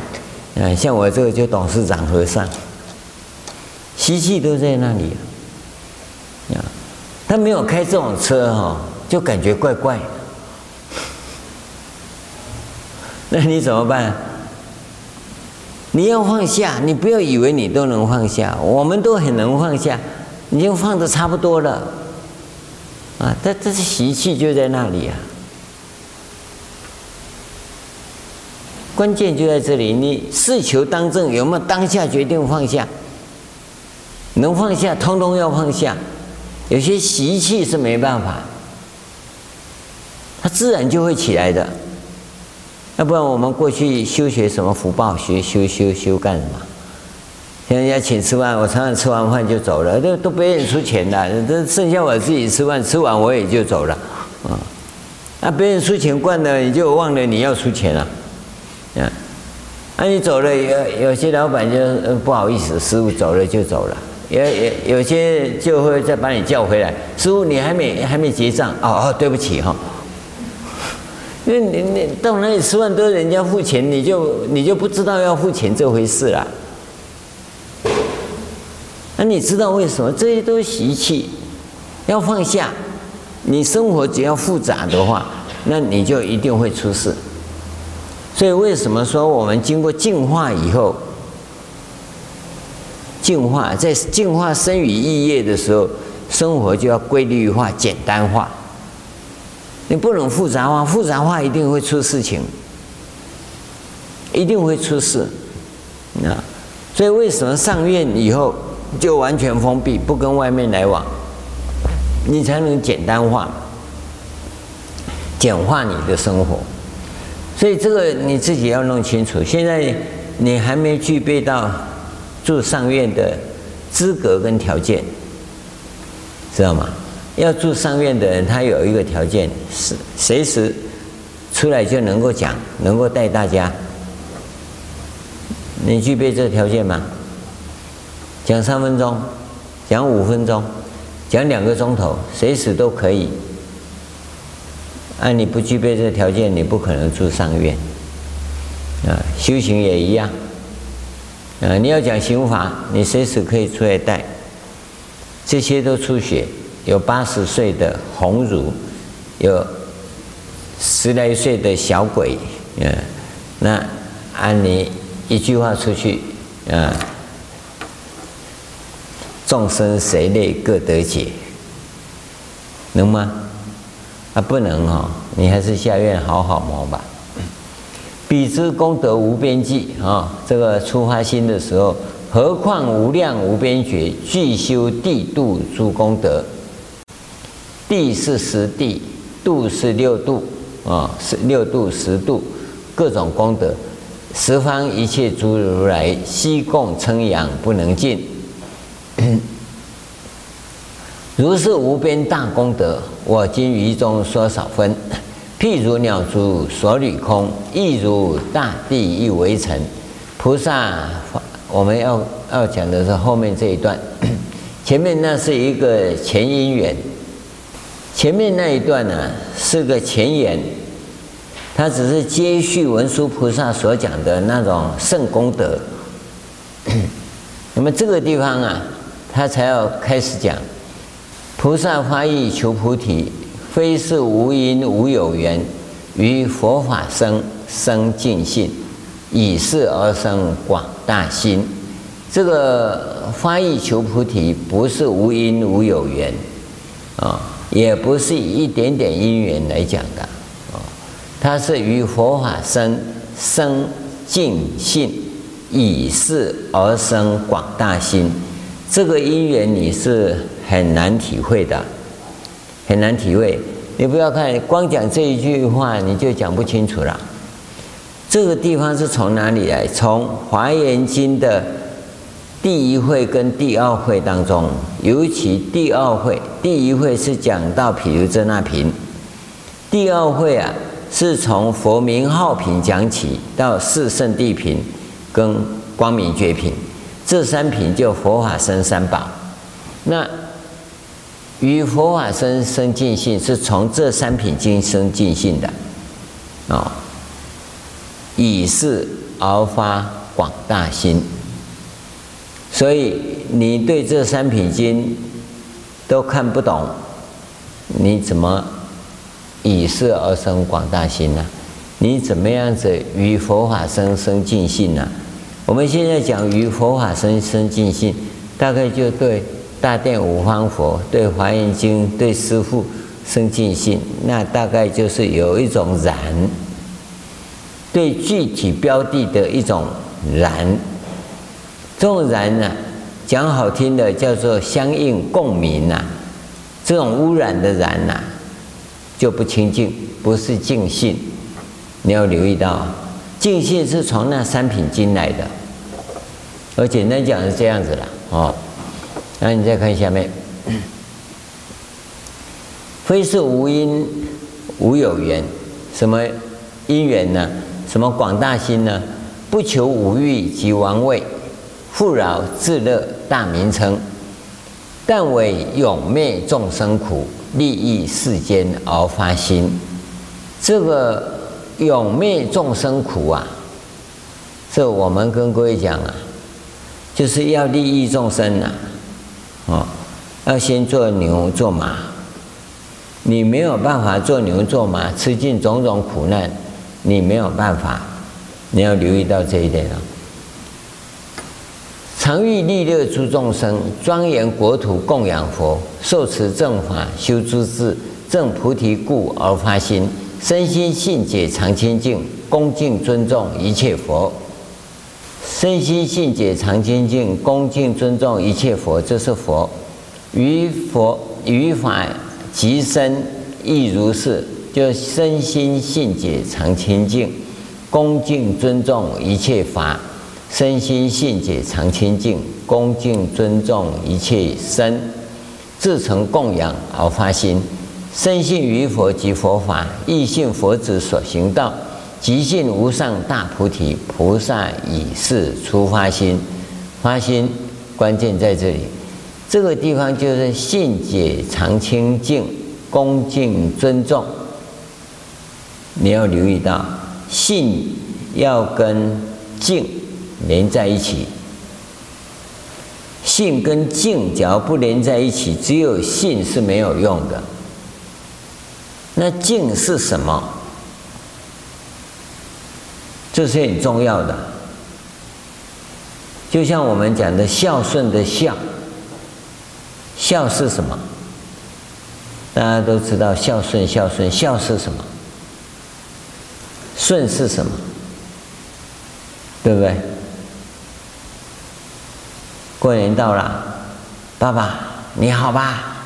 A: 嗯，像我这个就董事长和尚。习气都在那里，啊，他没有开这种车哈，就感觉怪怪的。那你怎么办？你要放下，你不要以为你都能放下，我们都很能放下，已经放的差不多了，啊，这这是习气就在那里啊。关键就在这里，你事求当正，有没有当下决定放下？能放下，通通要放下。有些习气是没办法，它自然就会起来的。要不然我们过去修学什么福报，学修修修干什么？像人家请吃饭，我常常吃完饭就走了，都都别人出钱的，这剩下我自己吃饭，吃完我也就走了。啊，那别人出钱惯了，你就忘了你要出钱了。啊，那你走了，有有些老板就不好意思，师傅走了就走了。有有有些就会再把你叫回来，师傅你还没还没结账哦哦，对不起哈，因为你你到那里吃饭都是人家付钱，你就你就不知道要付钱这回事了。那你知道为什么？这些都是习气，要放下。你生活只要复杂的话，那你就一定会出事。所以为什么说我们经过净化以后？净化，在净化生与意业的时候，生活就要规律化、简单化。你不能复杂化，复杂化一定会出事情，一定会出事。啊，所以为什么上院以后就完全封闭，不跟外面来往，你才能简单化、简化你的生活。所以这个你自己要弄清楚。现在你还没具备到。住上院的资格跟条件，知道吗？要住上院的人，他有一个条件，是随时出来就能够讲，能够带大家。你具备这个条件吗？讲三分钟，讲五分钟，讲两个钟头，随时都可以。啊，你不具备这个条件，你不可能住上院。啊，修行也一样。啊，你要讲刑法，你随时可以出来带。这些都出血，有八十岁的红儒，有十来岁的小鬼，嗯，那按你一句话出去，啊，众生谁类各得解，能吗？啊，不能哦，你还是下院好好磨吧。彼之功德无边际啊！这个出发心的时候，何况无量无边觉，具修地度诸功德。地是十地，度是六度啊，是六度十度，各种功德，十方一切诸如来悉共称扬不能尽。如是无边大功德，我今于中说少分。譬如鸟足所履空，亦如大地一围尘。菩萨，我们要要讲的是后面这一段，前面那是一个前因缘，前面那一段呢是个前言，它只是接续文殊菩萨所讲的那种圣功德。那么这个地方啊，他才要开始讲：菩萨发意求菩提，非是无因无有缘，于佛法生生净信，以是而生广大心。这个发意求菩提，不是无因无有缘啊，也不是以一点点因缘来讲的啊，它是于佛法生生净信。以是而生广大心，这个因缘你是很难体会的，很难体会。你不要看光讲这一句话，你就讲不清楚了。这个地方是从哪里来？从《华严经》的第一会跟第二会当中，尤其第二会，第一会是讲到毗卢遮那品，第二会啊是从佛名号品讲起到四圣谛品。跟光明觉品，这三品就佛法生三宝。那与佛法生生净信，是从这三品经生净信的，啊，以是而发广大心。所以你对这三品经都看不懂，你怎么以是而生广大心呢？你怎么样子与佛法生生净信呢？我们现在讲与佛法生生净信，大概就对大殿五方佛、对华严经、对师父生净信，那大概就是有一种然，对具体标的的一种然。这种然呢，讲好听的叫做相应共鸣呐，这种污染的然呐，就不清净，不是净信。你要留意到。净信是从那三品经来的，而简单讲是这样子了哦。那你再看下面，非是无因无有缘，什么因缘呢？什么广大心呢？不求五欲及王位，富饶自乐大名称，但为永灭众生苦，利益世间而发心。这个。永灭众生苦啊！这我们跟各位讲啊，就是要利益众生啊，哦，要先做牛做马，你没有办法做牛做马，吃尽种种苦难，你没有办法，你要留意到这一点啊。常欲利乐诸众生，庄严国土供养佛，受持正法修诸智，证菩提故而发心。身心信解常清净，恭敬尊重一切佛。身心信解常清净，恭敬尊重一切佛，这是佛。于佛于法即身亦如是，就身心信解常清净，恭敬尊重一切法。身心信解常清净，恭敬尊重一切身，自成供养而发心。深信于佛及佛法，亦信佛子所行道，即信无上大菩提。菩萨以是出发心，发心关键在这里，这个地方就是信解常清净，恭敬尊重。你要留意到，信要跟敬连在一起，信跟敬只要不连在一起，只有信是没有用的。那敬是什么？这是很重要的。就像我们讲的孝顺的孝，孝是什么？大家都知道孝顺，孝顺，孝是什么？顺是什么？对不对？过年到了，爸爸你好吧？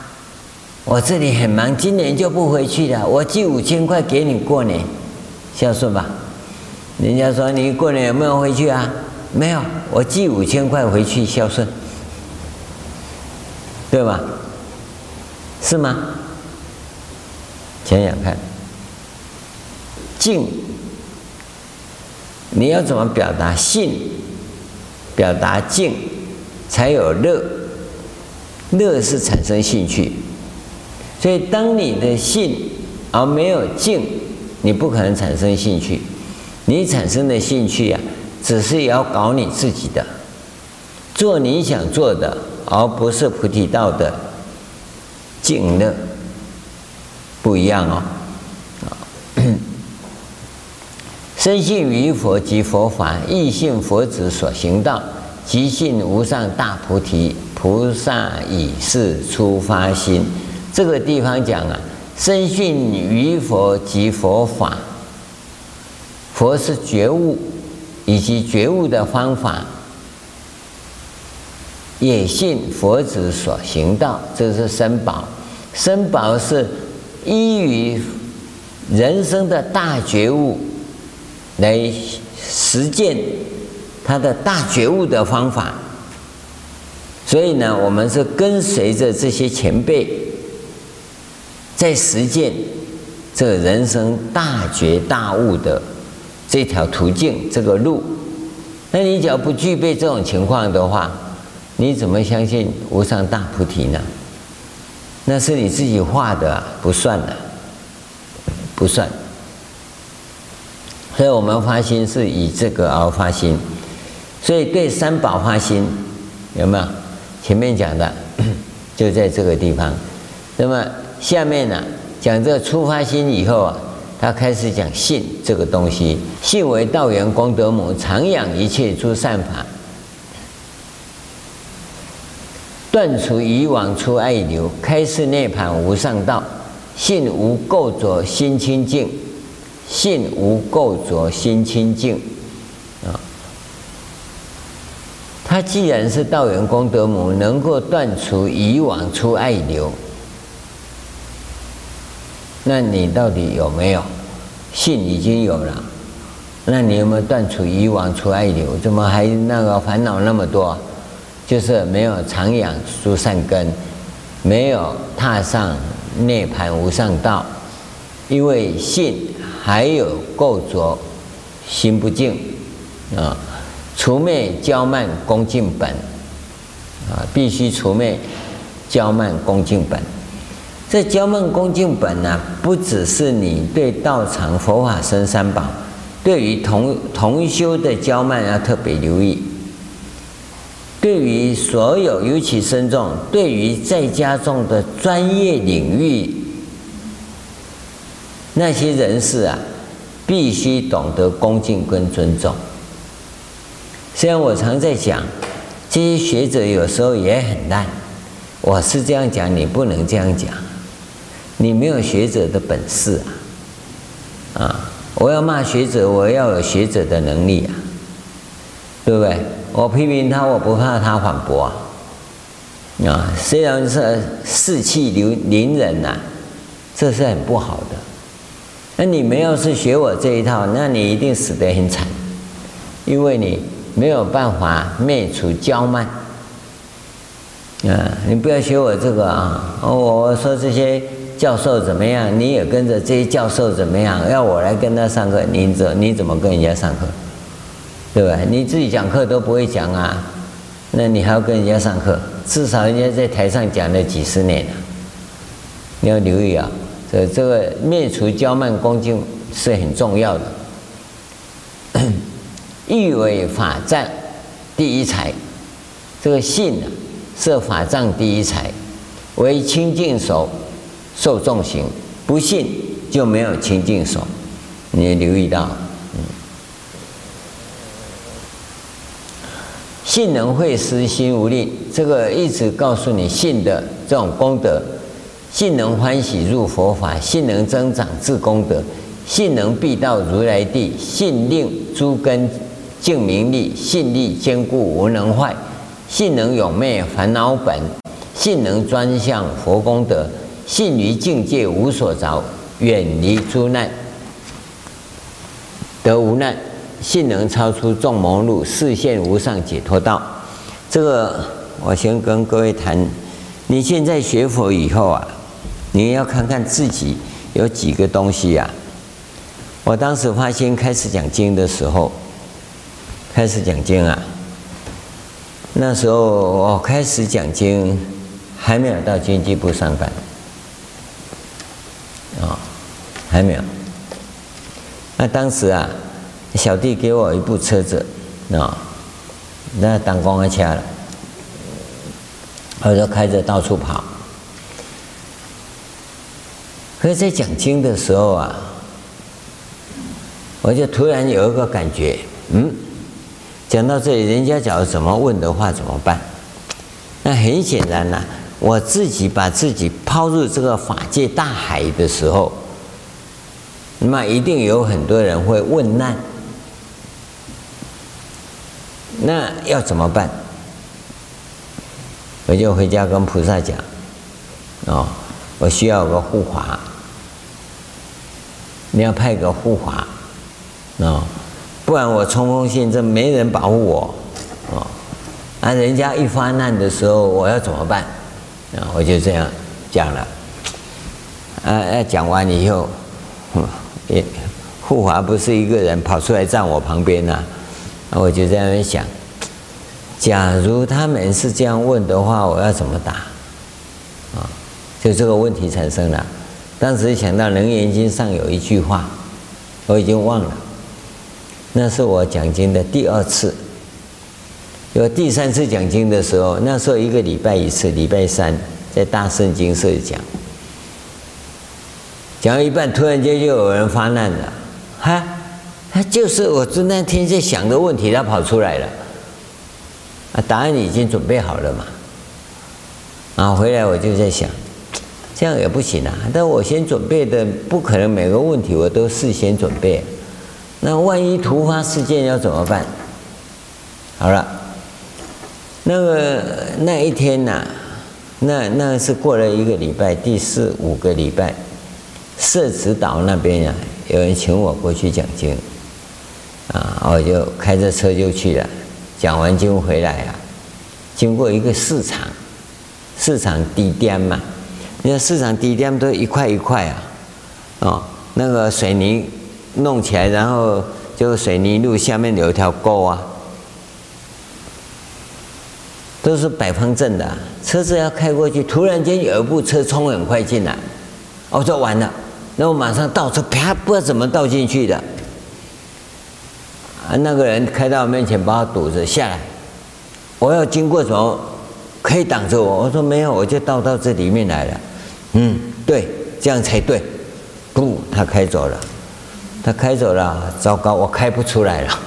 A: 我这里很忙，今年就不回去了。我寄五千块给你过年，孝顺吧。人家说你过年有没有回去啊？没有，我寄五千块回去孝顺，对吧？是吗？想想看，敬，你要怎么表达信？表达敬，才有乐，乐是产生兴趣。所以，当你的信而没有敬，你不可能产生兴趣。你产生的兴趣啊，只是要搞你自己的，做你想做的，而不是菩提道的净乐，不一样哦。深信于佛及佛法，亦信佛子所行道，即信无上大菩提。菩萨以是出发心。这个地方讲啊，深信于佛及佛法。佛是觉悟，以及觉悟的方法，也信佛子所行道，这是三宝。三宝是依于人生的大觉悟。来实践他的大觉悟的方法，所以呢，我们是跟随着这些前辈，在实践这人生大觉大悟的这条途径、这个路。那你只要不具备这种情况的话，你怎么相信无上大菩提呢？那是你自己画的，不算的，不算。所以我们发心是以这个而发心，所以对三宝发心有没有？前面讲的就在这个地方。那么下面呢，讲这个初发心以后啊，他开始讲信这个东西。信为道源功德母，常养一切诸善法，断除以往诸爱流，开示涅槃无上道。信无垢浊，心清净。信无垢浊，心清净，啊，他既然是道源功德母，能够断除以往诸爱流，那你到底有没有？信已经有了，那你有没有断除以往除爱流？怎么还那个烦恼那么多？就是没有常养诸善根，没有踏上涅槃无上道，因为信。还有垢浊，心不净啊！除灭骄慢恭敬本啊，必须除灭骄慢恭敬本。这骄慢恭敬本呢，不只是你对道场佛法僧三宝，对于同同修的骄慢要特别留意。对于所有尤其僧众，对于在家众的专业领域。那些人士啊，必须懂得恭敬跟尊重。虽然我常在讲，这些学者有时候也很烂，我是这样讲，你不能这样讲，你没有学者的本事啊！啊，我要骂学者，我要有学者的能力啊，对不对？我批评他，我不怕他反驳啊！啊，虽然是士气凌凌人呐，这是很不好的。那你们要是学我这一套，那你一定死得很惨，因为你没有办法灭除骄慢。啊，你不要学我这个啊！我说这些教授怎么样，你也跟着这些教授怎么样？要我来跟他上课，你怎你怎么跟人家上课？对吧？你自己讲课都不会讲啊，那你还要跟人家上课？至少人家在台上讲了几十年了，你要留意啊！这这个灭除骄慢恭敬是很重要的。欲为法藏第一财，这个信呢是法藏第一财，为清净手受众行，不信就没有清净手。你留意到，嗯，信能会失心无吝，这个一直告诉你信的这种功德。信能欢喜入佛法，信能增长自功德，信能必到如来地，信令诸根净明利，信力坚固无能坏，信能永灭烦恼本，信能专向佛功德，信于境界无所着，远离诸难，得无难，信能超出众魔路，示现无上解脱道。这个我先跟各位谈，你现在学佛以后啊。你要看看自己有几个东西呀、啊？我当时发心开始讲经的时候，开始讲经啊。那时候我开始讲经，还没有到经济部上班，啊、哦，还没有。那当时啊，小弟给我一部车子，啊，那当公安车了，我就开着到处跑。可是，在讲经的时候啊，我就突然有一个感觉，嗯，讲到这里，人家假如怎么问的话，怎么办？那很显然呐、我自己把自己抛入这个法界大海的时候，那么一定有很多人会问难，那要怎么办？我就回家跟菩萨讲，哦，我需要个护法。你要派个护法，啊，不然我冲锋陷阵，没人保护我，啊，啊，人家一发难的时候，我要怎么办？啊，我就这样讲了，啊，啊，讲完以后，也护法不是一个人跑出来站我旁边呐，啊，我就在那边想，假如他们是这样问的话，我要怎么答？啊，就这个问题产生了。当时想到《楞严经》上有一句话，我已经忘了。那是我讲经的第二次，有第三次讲经的时候，那时候一个礼拜一次，礼拜三在大圣经社讲，讲到一半，突然间就有人发难了，哈，他就是我那天在想的问题，他跑出来了，啊，答案已经准备好了嘛，啊回来我就在想。这样也不行啊！但我先准备的不可能每个问题我都事先准备，那万一突发事件要怎么办？好了，那个那一天呐、那那是过了一个礼拜，第四五个礼拜，社子岛那边呀、有人请我过去讲经，啊，我就开着车就去了，讲完经回来啊，经过一个市场，市场地点嘛。你看市场底下都一块一块啊，哦，那个水泥弄起来，然后就水泥路下面有一条沟啊，都是摆方正的。车子要开过去，突然间有一部车冲很快进来，我说完了，那我马上倒车，啪，不知道怎么倒进去的。啊，那个人开到我面前，把我堵着下来，我要经过什么？可以挡着我？我说没有，我就倒到这里面来了。嗯，对，这样才对。不，他开走了，他开走了，糟糕，我开不出来了。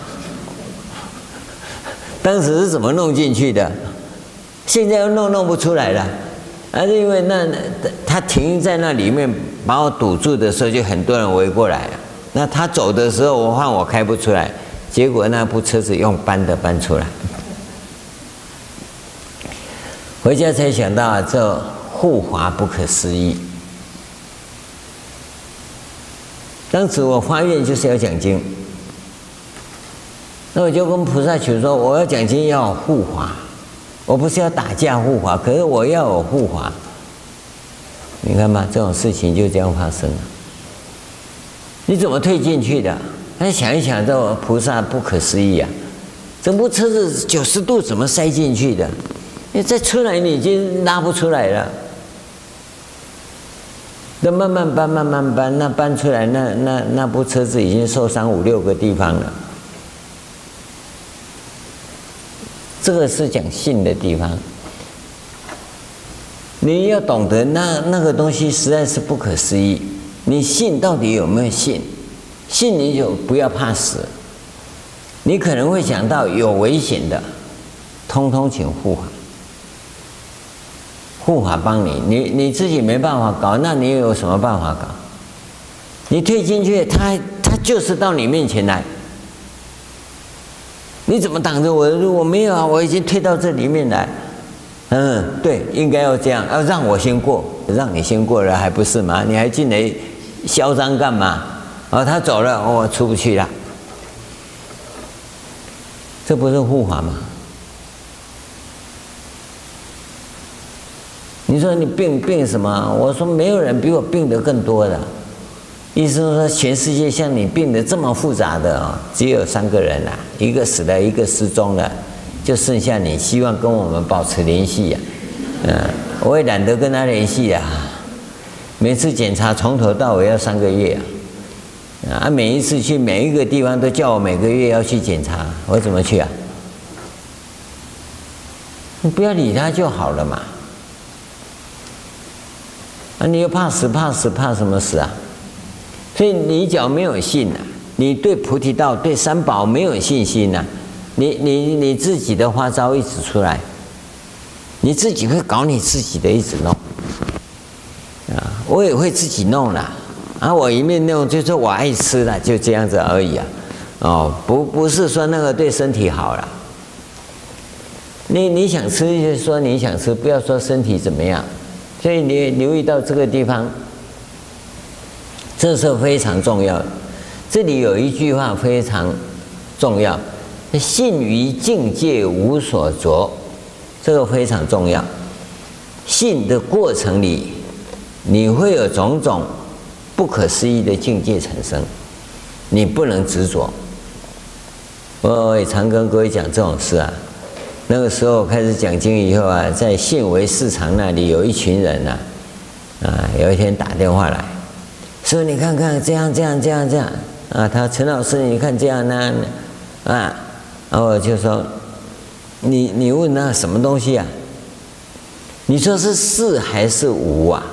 A: 当时是怎么弄进去的？现在又弄弄不出来了。还是因为那他停在那里面把我堵住的时候，就很多人围过来。那他走的时候，我怕我开不出来，结果那部车子用搬的搬出来。回家才想到这。护法不可思议。当时我发愿就是要讲经，那我就跟菩萨求说：我要讲经要护法，我不是要打架护法，可是我要有护法。你看嘛，这种事情就这样发生了。你怎么退进去的？那想一想，这菩萨不可思议啊！整部车子九十度怎么塞进去的？你再出来，你已经拉不出来了。那慢慢搬，慢慢搬，那搬出来，那那那部车子已经受伤五六个地方了。这个是讲信的地方，你要懂得那那个东西实在是不可思议。你信到底有没有信？信你就不要怕死。你可能会想到有危险的，通通请护法。护法帮你，你你自己没办法搞，那你有什么办法搞？你退进去，他他就是到你面前来，你怎么挡着我的路？我没有啊，我已经退到这里面来。嗯，对，应该要这样，要让我先过，让你先过了，还不是吗？你还进来嚣张干嘛？哦，他走了，我出不去了，这不是护法吗？你说你病病什么？我说没有人比我病得更多的。医生说全世界像你病得这么复杂的啊，只有三个人啦，一个死了，一个失踪了，就剩下你。希望跟我们保持联系呀。嗯，我也懒得跟他联系呀。每次检查从头到尾要三个月啊。啊，每一次去每一个地方都叫我每个月要去检查，我怎么去啊？你不要理他就好了嘛。啊，你又怕死怕死怕什么死啊？所以你只要没有信呐、你对菩提道、对三宝没有信心呐、你你你自己的花招一直出来，你自己会搞你自己的一直弄。啊，我也会自己弄了。啊，我一面弄就是我爱吃的，就这样子而已啊。哦，不不是说那个对身体好了。你你想吃就说你想吃，不要说身体怎么样。所以你留意到这个地方，这是非常重要的。这里有一句话非常重要：“信于境界无所着”，这个非常重要。信的过程里，你会有种种不可思议的境界产生，你不能执着。我也常跟各位讲这种事啊。那个时候开始讲经以后啊，在信维市场那里有一群人呐，啊，有一天打电话来，说你看看这样这样这样这样啊，他陈老师你看这样那啊，然后我就说，你你问那什么东西啊？你说是四还是五啊？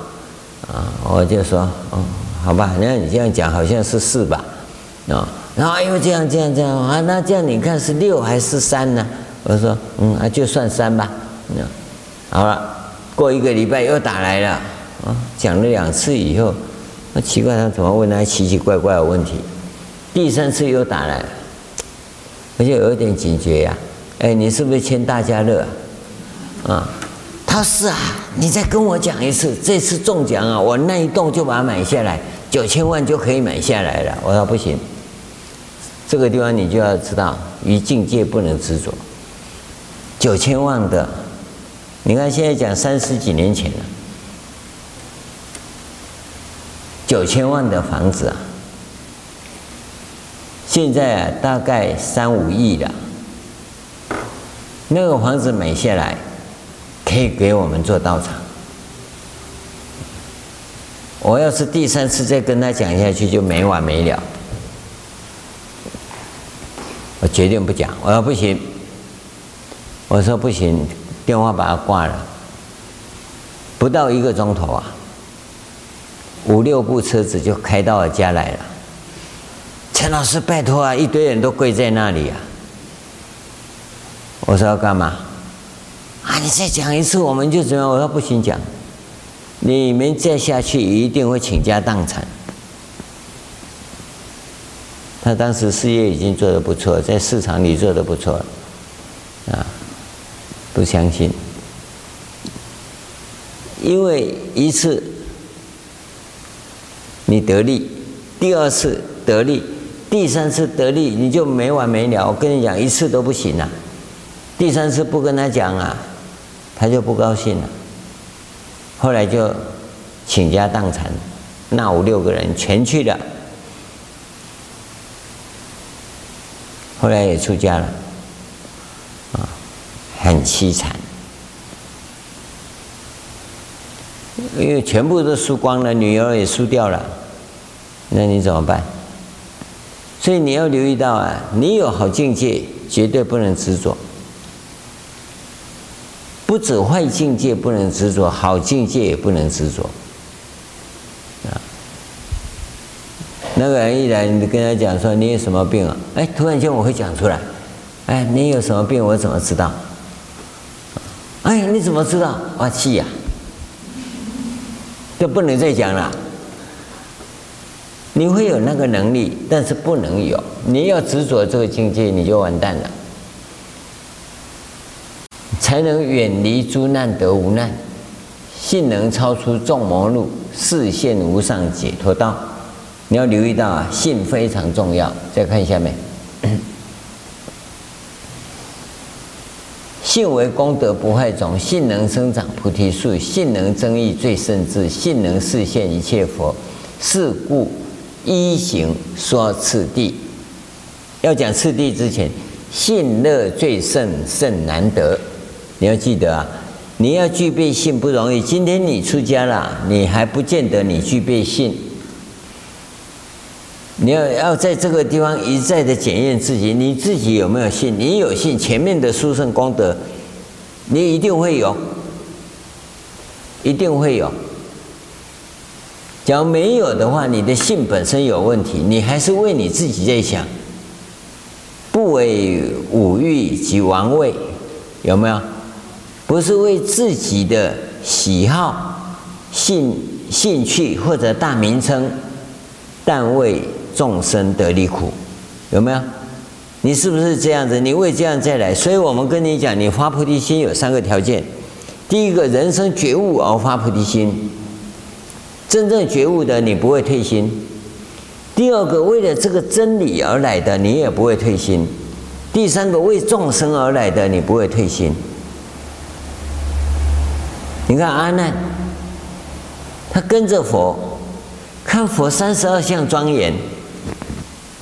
A: 啊，我就说，哦，好吧，那你这样讲好像是四吧？啊，然后又这样这样这样啊，那这样你看是六还是三呢？我说，嗯啊，就算三吧。嗯，好了，过一个礼拜又打来了，啊，讲了两次以后，那奇怪，他怎么问那奇奇怪怪的问题？第三次又打来了，我就有点警觉呀。哎，你是不是签大家乐？啊，他说是啊，你再跟我讲一次，这次中奖啊，我那一栋就把它买下来，九千万就可以买下来了。我说不行，这个地方你就要知道，于境界不能执着。九千万的，你看现在讲三十几年前了，九千万的房子啊，现在啊大概三五亿了。那个房子买下来，可以给我们做道场。我要是第三次再跟他讲下去，就没完没了。我决定不讲，我说不行。我说不行，电话把它挂了。不到一个钟头啊，五六部车子就开到我家来了。陈老师，拜托啊，一堆人都跪在那里啊。我说要干嘛？啊，你再讲一次，我们就怎么样？我说不行，讲，你们再下去一定会倾家荡产。他当时事业已经做得不错，在市场里做得不错了，啊。不相信，因为一次你得利，第二次得利，第三次得利，你就没完没了。我跟你讲，一次都不行啊！第三次不跟他讲啊，他就不高兴了。后来就倾家荡产，那五六个人全去了，后来也出家了。啊很凄惨，因为全部都输光了，女儿也输掉了，那你怎么办？所以你要留意到啊，你有好境界，绝对不能执着。不止坏境界不能执着，好境界也不能执着。啊，那个人一来，你跟他讲说你有什么病啊？哎，突然间我会讲出来，哎，你有什么病？我怎么知道？哎，你怎么知道？我气呀！就不能再讲了。你会有那个能力，但是不能有。你要执着这个境界，你就完蛋了。才能远离诸难得无难，信能超出众魔路，示现无上解脱道。你要留意到啊，信非常重要。再看下面。信为功德不坏种，信能生长菩提树，信能增益最胜智，信能实现一切佛。是故一行说次第。要讲次第之前，信乐最胜甚难得。你要记得啊，你要具备信不容易。今天你出家了，你还不见得你具备信。你要要在这个地方一再的检验自己，你自己有没有信？你有信，前面的殊胜功德，你一定会有，一定会有。假如没有的话，你的性本身有问题，你还是为你自己在想，不为五欲及王位，有没有？不是为自己的喜好、兴兴趣或者大名称，但为。众生得离苦，有没有？你是不是这样子？你为这样再来，所以我们跟你讲，你发菩提心有三个条件：第一个，人生觉悟而发菩提心，真正觉悟的你不会退心；第二个，为了这个真理而来的你也不会退心；第三个，为众生而来的你不会退心。你看阿难，他跟着佛，看佛三十二相庄严。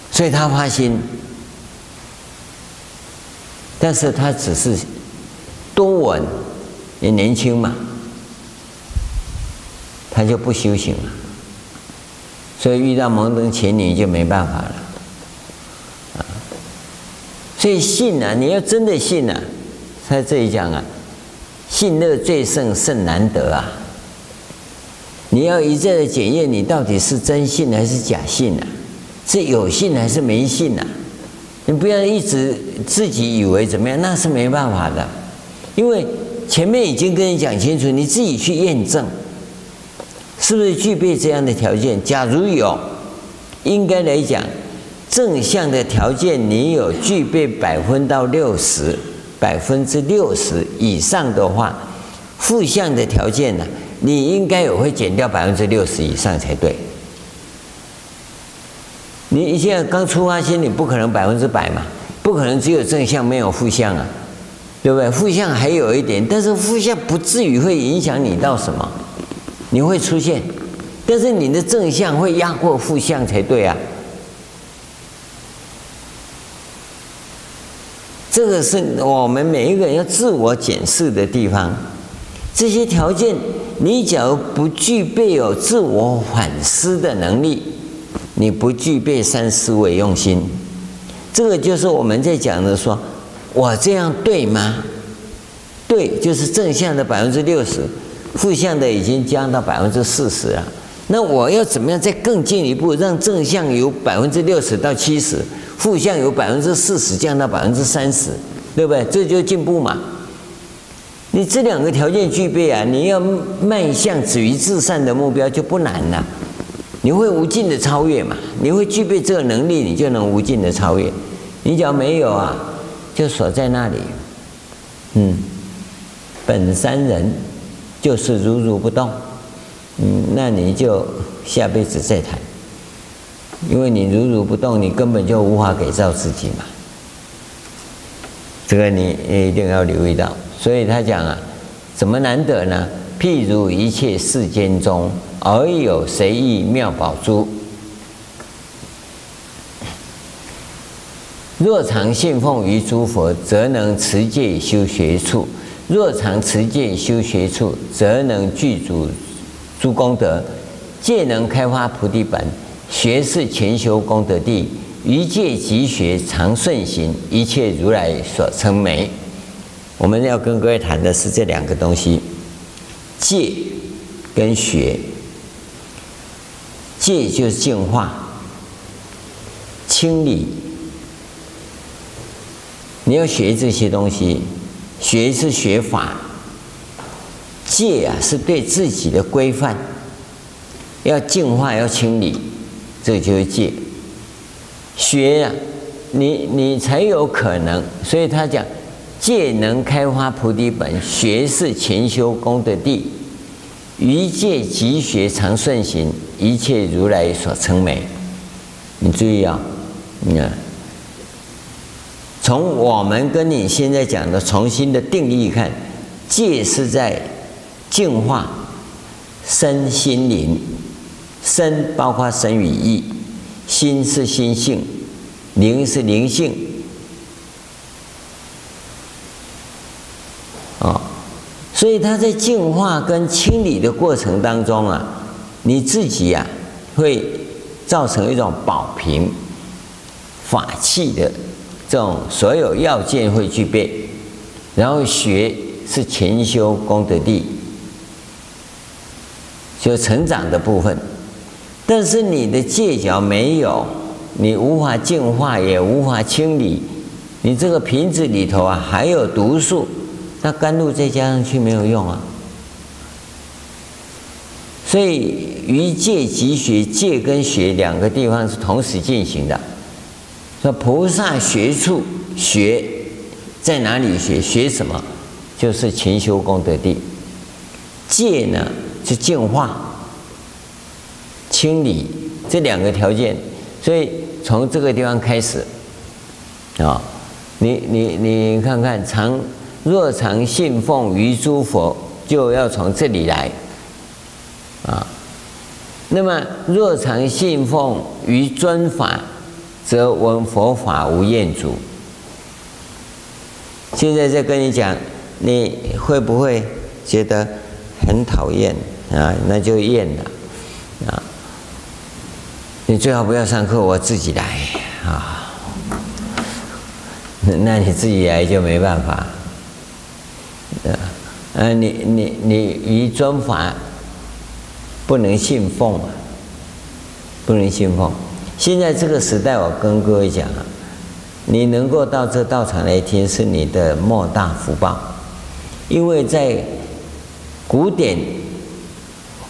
A: 所以他发心，但是他只是多闻，也年轻嘛，他就不修行了。所以遇到蒙灯前女就没办法了。啊，所以信啊，你要真的信啊，在这里讲啊，信乐最胜甚难得啊。你要一再的检验，你到底是真信还是假信啊？是有信还是没信呐、啊？你不要一直自己以为怎么样，那是没办法的，因为前面已经跟你讲清楚，你自己去验证，是不是具备这样的条件？假如有，应该来讲，正向的条件你有具备百分到六十，百分之六十以上的话，负向的条件呢，你应该也会减掉百分之六十以上才对。你现在刚出发心，你不可能百分之百嘛，不可能只有正向没有负向啊，对不对？负向还有一点，但是负向不至于会影响你到什么，你会出现，但是你的正向会压过负向才对啊。这个是我们每一个人要自我检视的地方。这些条件，你假如不具备有自我反思的能力。你不具备三思为用心，这个就是我们在讲的说，我这样对吗？对，就是正向的百分之六十，负向的已经降到百分之四十了。那我要怎么样再更进一步，让正向由百分之六十到七十，负向由百分之四十降到百分之三十，对不对？这就进步嘛。你这两个条件具备啊，你要迈向止于至善的目标就不难了。你会无尽的超越嘛？你会具备这个能力，你就能无尽的超越。你只要没有啊，就锁在那里。嗯，本山人就是如如不动。嗯，那你就下辈子再谈。因为你如如不动，你根本就无法改造自己嘛。这个你一定要留意到。所以他讲啊，怎么难得呢？譬如一切世间中。而有谁意妙宝珠？若常信奉于诸佛，则能持戒修学处；若常持戒修学处，则能具足诸功德。戒能开发菩提本，学是勤修功德地。于戒即学常顺行，一切如来所称美。我们要跟各位谈的是这两个东西：戒跟学。戒就是净化、清理。你要学这些东西，学是学法，戒啊是对自己的规范，要净化，要清理，这就是戒。学啊，你你才有可能。所以他讲，戒能开发菩提本，学是勤修功德地。于戒即学常顺行，一切如来所称美。你注意啊，你看，从我们跟你现在讲的重新的定义看，戒是在净化身心灵，身包括身语意，心是心性，灵是灵性。啊所以他在净化跟清理的过程当中啊，你自己呀、啊、会造成一种保平法器的这种所有要件会具备，然后学是勤修功德力，就成长的部分。但是你的戒脚没有，你无法净化，也无法清理，你这个瓶子里头啊还有毒素，那甘露再加上去没有用啊。所以于戒即学，戒跟学两个地方是同时进行的。说菩萨学处学在哪里学？学什么？就是勤修功德地。戒呢是净化、清理这两个条件。所以从这个地方开始啊，你你你看看，常若常信奉于诸佛，就要从这里来。啊，那么若常信奉于尊法，则闻佛法无厌足。现在在跟你讲，你会不会觉得很讨厌啊？那就厌了啊！你最好不要上课，我自己来啊。那你自己来就没办法。啊，你你你于尊法。不能信奉！不能信奉。现在这个时代，我跟各位讲啊，你能够到这道场来听，是你的莫大福报。因为在古典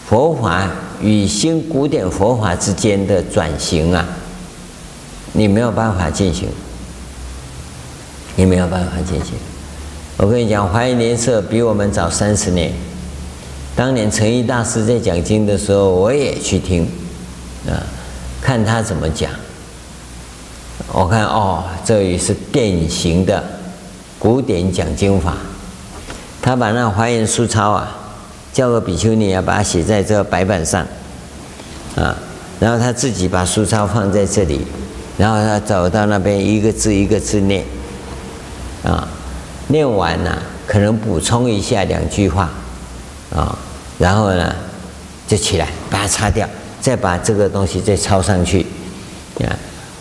A: 佛法与新古典佛法之间的转型啊，你没有办法进行，你没有办法进行。我跟你讲，华严莲社比我们早三十年。当年诚一大师在讲经的时候，我也去听，啊，看他怎么讲。我看哦，这也是典型的古典讲经法。他把那华严书抄啊，叫个比丘尼啊，把它写在这个白板上，啊，然后他自己把书抄放在这里，然后他走到那边一个字一个字念，啊，念完了，可能补充一下两句话，啊。然后呢，就起来把它擦掉，再把这个东西再抄上去，啊，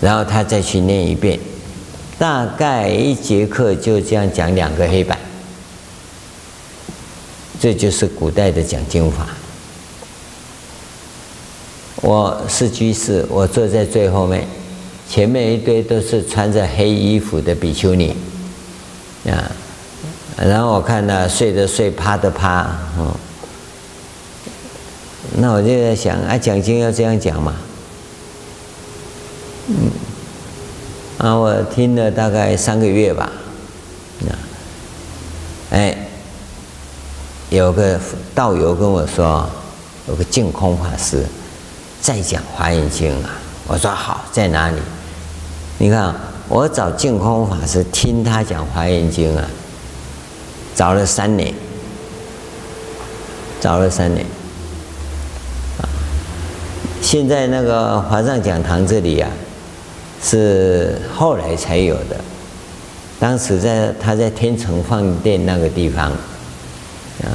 A: 然后他再去念一遍，大概一节课就这样讲两个黑板，这就是古代的讲经法。我是居士，我坐在最后面，前面一堆都是穿着黑衣服的比丘尼，啊，然后我看到睡的睡，趴的趴，嗯。那我就在想，啊，讲经要这样讲嘛，嗯，啊，我听了大概三个月吧，那，哎，有个道友跟我说，有个净空法师在讲华严经啊，我说好，在哪里？你看，我找净空法师听他讲华严经啊，找了三年，找了三年。现在那个华藏讲堂这里啊，是后来才有的。当时在他在天成饭店那个地方，啊，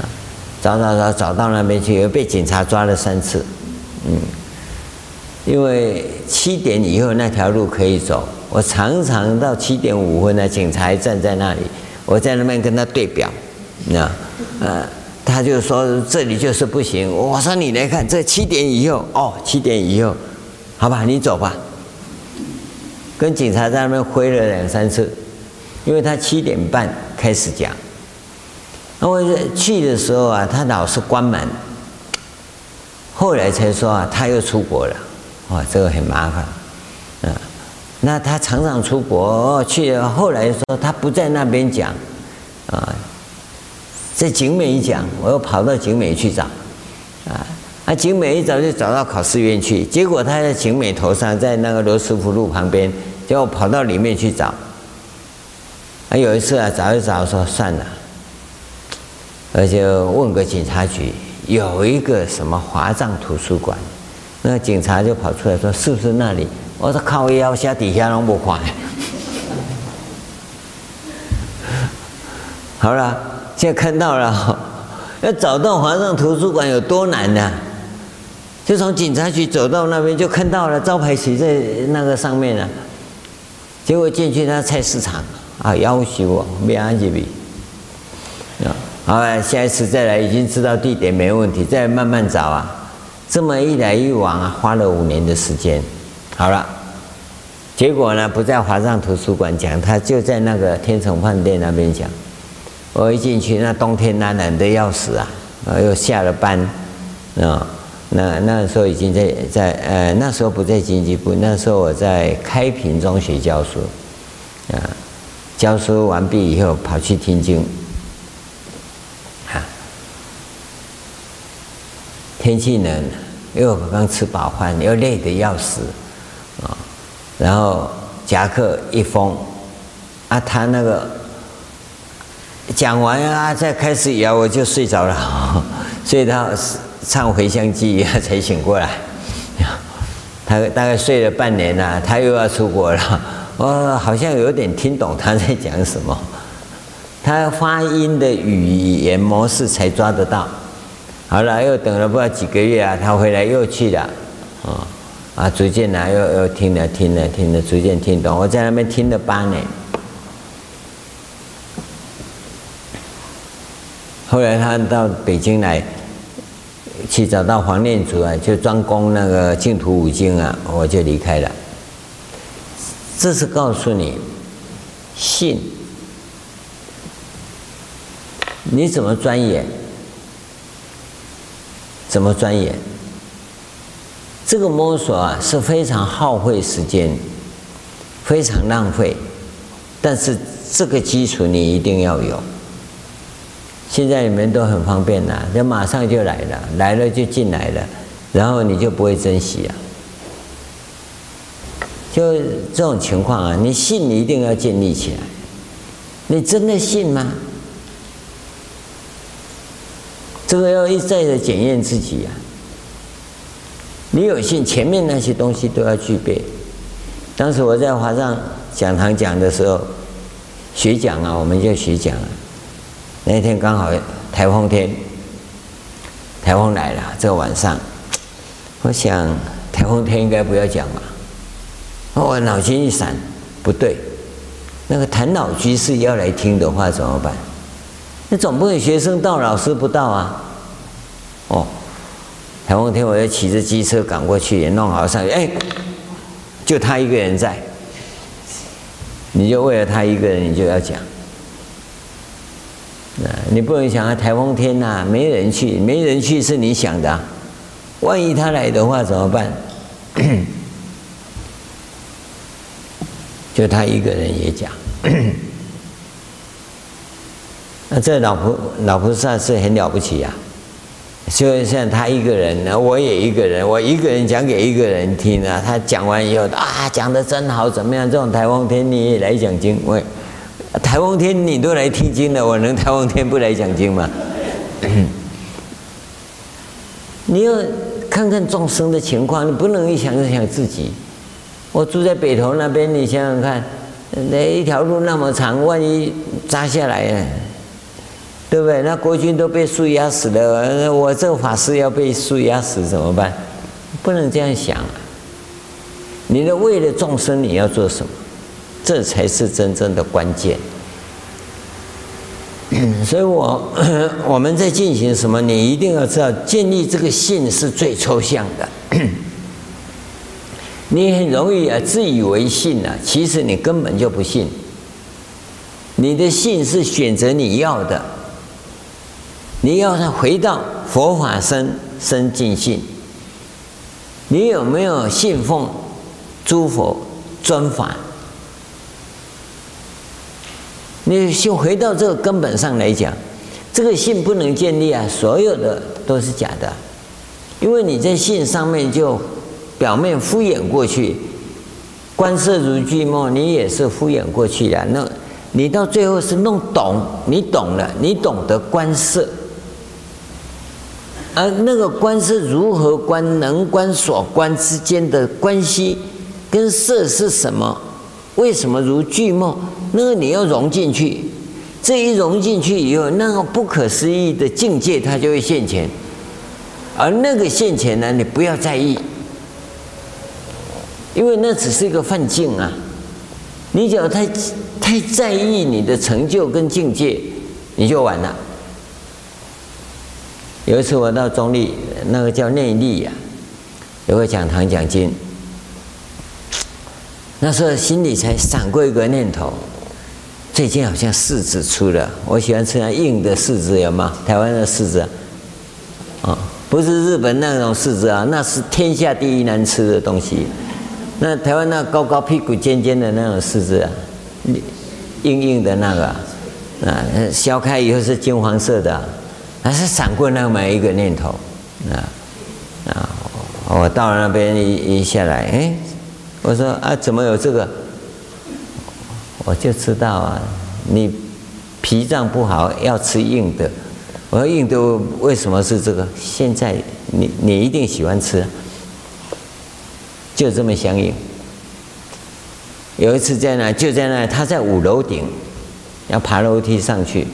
A: 找找找找到那边去，又被警察抓了三次。嗯，因为七点以后那条路可以走，我常常到七点五分呢，警察还站在那里，我在那边跟他对表，啊，呃。他就说这里就是不行。我说你来看，这七点以后哦，七点以后，好吧，你走吧。跟警察在那边挥了两三次，因为他七点半开始讲。那我去的时候啊，他老是关门。后来才说啊，他又出国了。哇，这个很麻烦。啊，那他常常出国去，后来说他不在那边讲，啊。在景美一讲，我又跑到景美去找，啊，啊，景美一找就找到考试院去，结果他在景美头上，在那个罗斯福路旁边，结果跑到里面去找。啊，有一次啊，找一找说算了，而且问个警察局，有一个什么华藏图书馆，那个警察就跑出来说是不是那里？我说靠腰下底下弄不看。好了。现在看到了，要找到华藏图书馆有多难呢？就从警察局走到那边，就看到了招牌写在那个上面了。结果进去那菜市场啊，要求我没安吉笔。啊，好，下一次再来，已经知道地点没问题，再慢慢找啊。这么一来一往啊，花了五年的时间。好了，结果呢，不在华藏图书馆讲，他就在那个天成饭店那边讲。我一进去，那冬天那冷的要死啊，又下了班，啊。那那时候已经在在呃那时候不在经济部，那时候我在开平中学教书，啊，教书完毕以后跑去听经，啊，天气冷，又刚吃饱饭，又累得要死，啊，然后夹克一封，啊，他那个讲完啊，再开始摇，我就睡着了，睡到。唱回向偈才醒过来，他大概睡了半年了，他又要出国了。我 好像有点听懂他在讲什么，他发音的语言模式才抓得到。好了，又等了不知道几个月啊，他回来又去了，啊啊，逐渐呢又又听了听了听了，逐渐听懂。我在那边听了八年，后来他到北京来。去找到黄念祖啊，就专攻那个净土五经啊，我就离开了。这是告诉你，信，你怎么钻研？怎么钻研？这个摸索啊是非常耗费时间，非常浪费，但是这个基础你一定要有。现在你们都很方便呐，就马上就来了，来了就进来了，然后你就不会珍惜啊。就这种情况啊，你信你一定要建立起来。你真的信吗？这个要一再的检验自己呀。你有信，前面那些东西都要具备。当时我在华藏讲堂讲的时候，学讲啊，我们就学讲啊。那天刚好台风天，台风来了。这个晚上，我想台风天应该不要讲嘛。我脑筋一闪，不对，那个谭老居士要来听的话怎么办？那总不能学生到，老师不到啊。哦，台风天，我要骑着机车赶过去，也弄好上去。哎，就他一个人在，你就为了他一个人，你就要讲。你不能想啊，台风天呐，没人去，没人去是你想的，万一他来的话怎么办？就他一个人也讲，那这老菩老菩萨是很了不起呀，就像他一个人，我也一个人，我一个人讲给一个人听啊，他讲完以后啊，讲的真好，怎么样？这种台风天你也来讲经，喂。台风天你都来听经了，我能台风天不来讲经吗？你要看看众生的情况，你不能一想就想自己。我住在北头那边，你想想看，那一条路那么长，万一砸下来，对不对？那国军都被树压死了，我这个法师要被树压死怎么办？不能这样想。你的为了众生，你要做什么？这才是真正的关键。所以我 我们在进行什么？你一定要知道，建立这个信是最抽象的。你很容易啊，自以为信啊，其实你根本就不信。你的信是选择你要的。你要他回到佛法僧生净信，你有没有信奉诸佛尊法？你先回到这个根本上来讲，这个信不能建立啊，所有的都是假的，因为你在信上面就表面敷衍过去，观色如巨梦，你也是敷衍过去的。那你到最后是弄懂，你懂了，你懂得观色，而那个观色如何观，能观所观之间的关系，跟色是什么？为什么如巨梦？那个你要融进去，这一融进去以后，那个不可思议的境界它就会现前。而那个现前呢，你不要在意，因为那只是一个幻境啊。你只要太太在意你的成就跟境界，你就完了。有一次我到中立，那个叫内力呀，有个讲堂讲经，那时候心里才闪过一个念头。最近好像柿子出了，我喜欢吃那硬的柿子，有吗？台湾的柿子，啊、哦，不是日本那种柿子啊，那是天下第一难吃的东西。那台湾那高高屁股尖尖的那种柿子啊，硬硬的那个，啊，削开以后是金黄色的，还是闪过那么一个念头，啊啊，我到了那边一一下来，哎，我说啊，怎么有这个？我就知道啊，你脾脏不好要吃硬的。我说硬的为什么是这个？现在你你一定喜欢吃，就这么相应。有一次在那，就在那，他在五楼顶，要爬楼梯上去。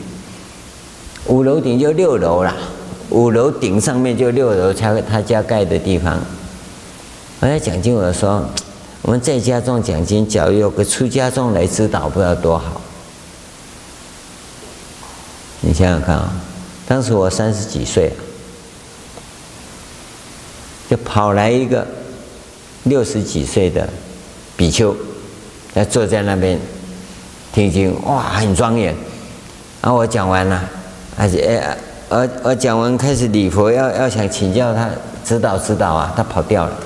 A: 五楼顶就六楼了，五楼顶上面就六楼，他他家盖的地方。我在讲经，我说。我们在家中讲经，假如有个出家众来指导，不知道多好。你想想看啊，当时我三十几岁，就跑来一个六十几岁的比丘，他坐在那边听经，哇，很庄严。然后我讲完了，而且呃，我讲完开始礼佛，要要想请教他指导指导啊，他跑掉了。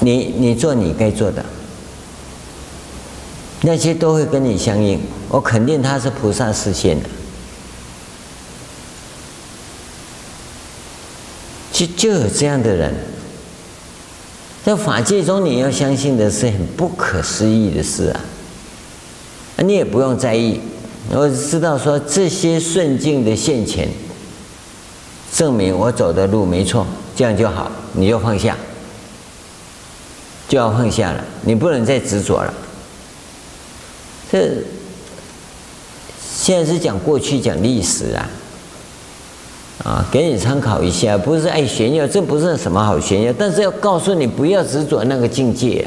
A: 你你做你该做的，那些都会跟你相应。我肯定他是菩萨示现的，就就有这样的人。在法界中，你要相信的是很不可思议的事啊！你也不用在意，我知道说这些顺境的现前，证明我走的路没错，这样就好，你就放下。就要放下了，你不能再执着了。这现在是讲过去，讲历史啊，啊，给你参考一下，不是爱炫耀，这不是什么好炫耀，但是要告诉你不要执着那个境界。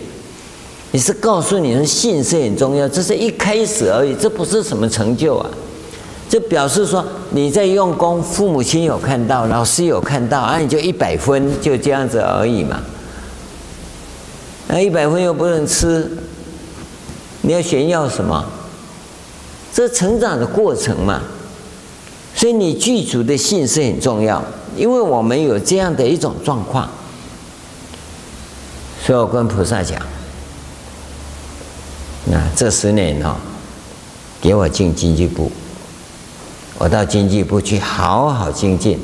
A: 你是告诉你的信是很重要，这是一开始而已，这不是什么成就啊。这表示说你在用功，父母亲有看到，老师有看到，啊，你就一百分，就这样子而已嘛。那一百分又不能吃，你要炫耀什么？这成长的过程嘛，所以你具足的信是很重要，因为我们有这样的一种状况，所以我跟菩萨讲，那这十年哦，给我进经济部，我到经济部去好好精进，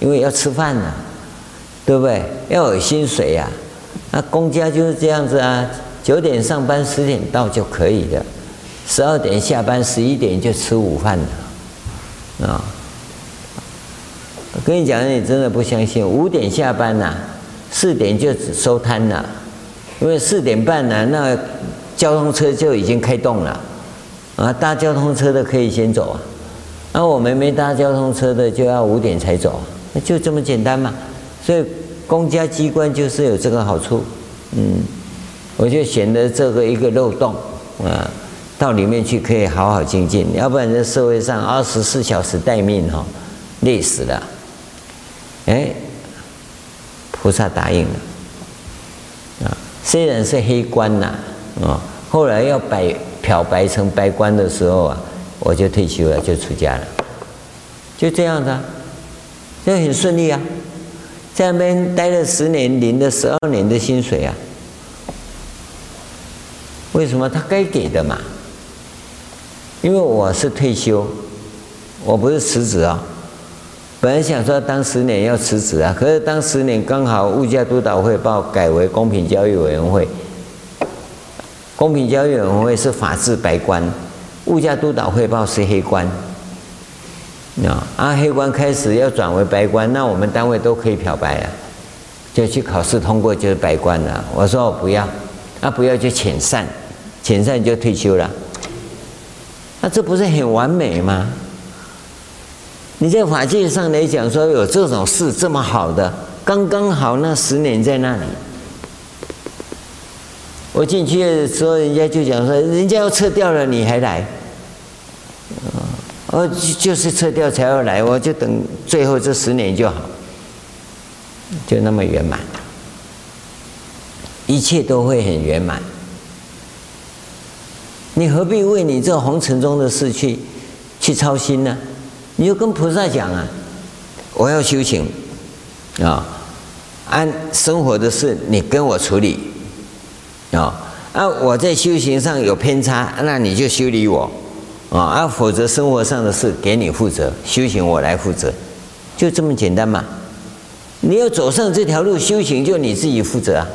A: 因为要吃饭呢，对不对？要有薪水呀。那公家就是这样子啊，九点上班，十点到就可以的，十二点下班，十一点就吃午饭了，啊！我跟你讲，你真的不相信，五点下班呐，四点就收摊了，因为四点半呢，那交通车就已经开动了，啊，搭交通车的可以先走啊，那我们没搭交通车的就要五点才走，那就这么简单嘛，所以。公家机关就是有这个好处，嗯，我就选择这个一个漏洞啊，到里面去可以好好精进，要不然在社会上二十四小时待命哈，累死了。哎，菩萨答应了啊，虽然是黑官呐，啊，后来要白漂白成白官的时候啊，我就退休了，就出家了，就这样子啊，这很顺利啊。在那边待了十年，领了十二年的薪水啊！为什么他该给的嘛？因为我是退休，我不是辞职啊。本来想说当十年要辞职啊，可是当十年刚好物价督导汇报改为公平交易委员会，公平交易委员会是法治白官，物价督导汇报是黑官。啊，啊，黑官开始要转为白官，那我们单位都可以漂白啊，就去考试通过就是白官了。我说我不要，那、不要就遣散，遣散就退休了。那这不是很完美吗？你在法界上来讲说有这种事这么好的，刚刚好那十年在那里。我进去的时候，人家就讲说，人家要撤掉了，你还来？哦，就是撤掉才要来，我就等最后这十年就好，就那么圆满，一切都会很圆满。你何必为你这红尘中的事去去操心呢？你就跟菩萨讲啊，我要修行啊，按生活的事你跟我处理啊，啊，我在修行上有偏差，那你就修理我。啊啊，否则生活上的事给你负责，修行我来负责，就这么简单嘛。你要走上这条路修行，就你自己负责啊。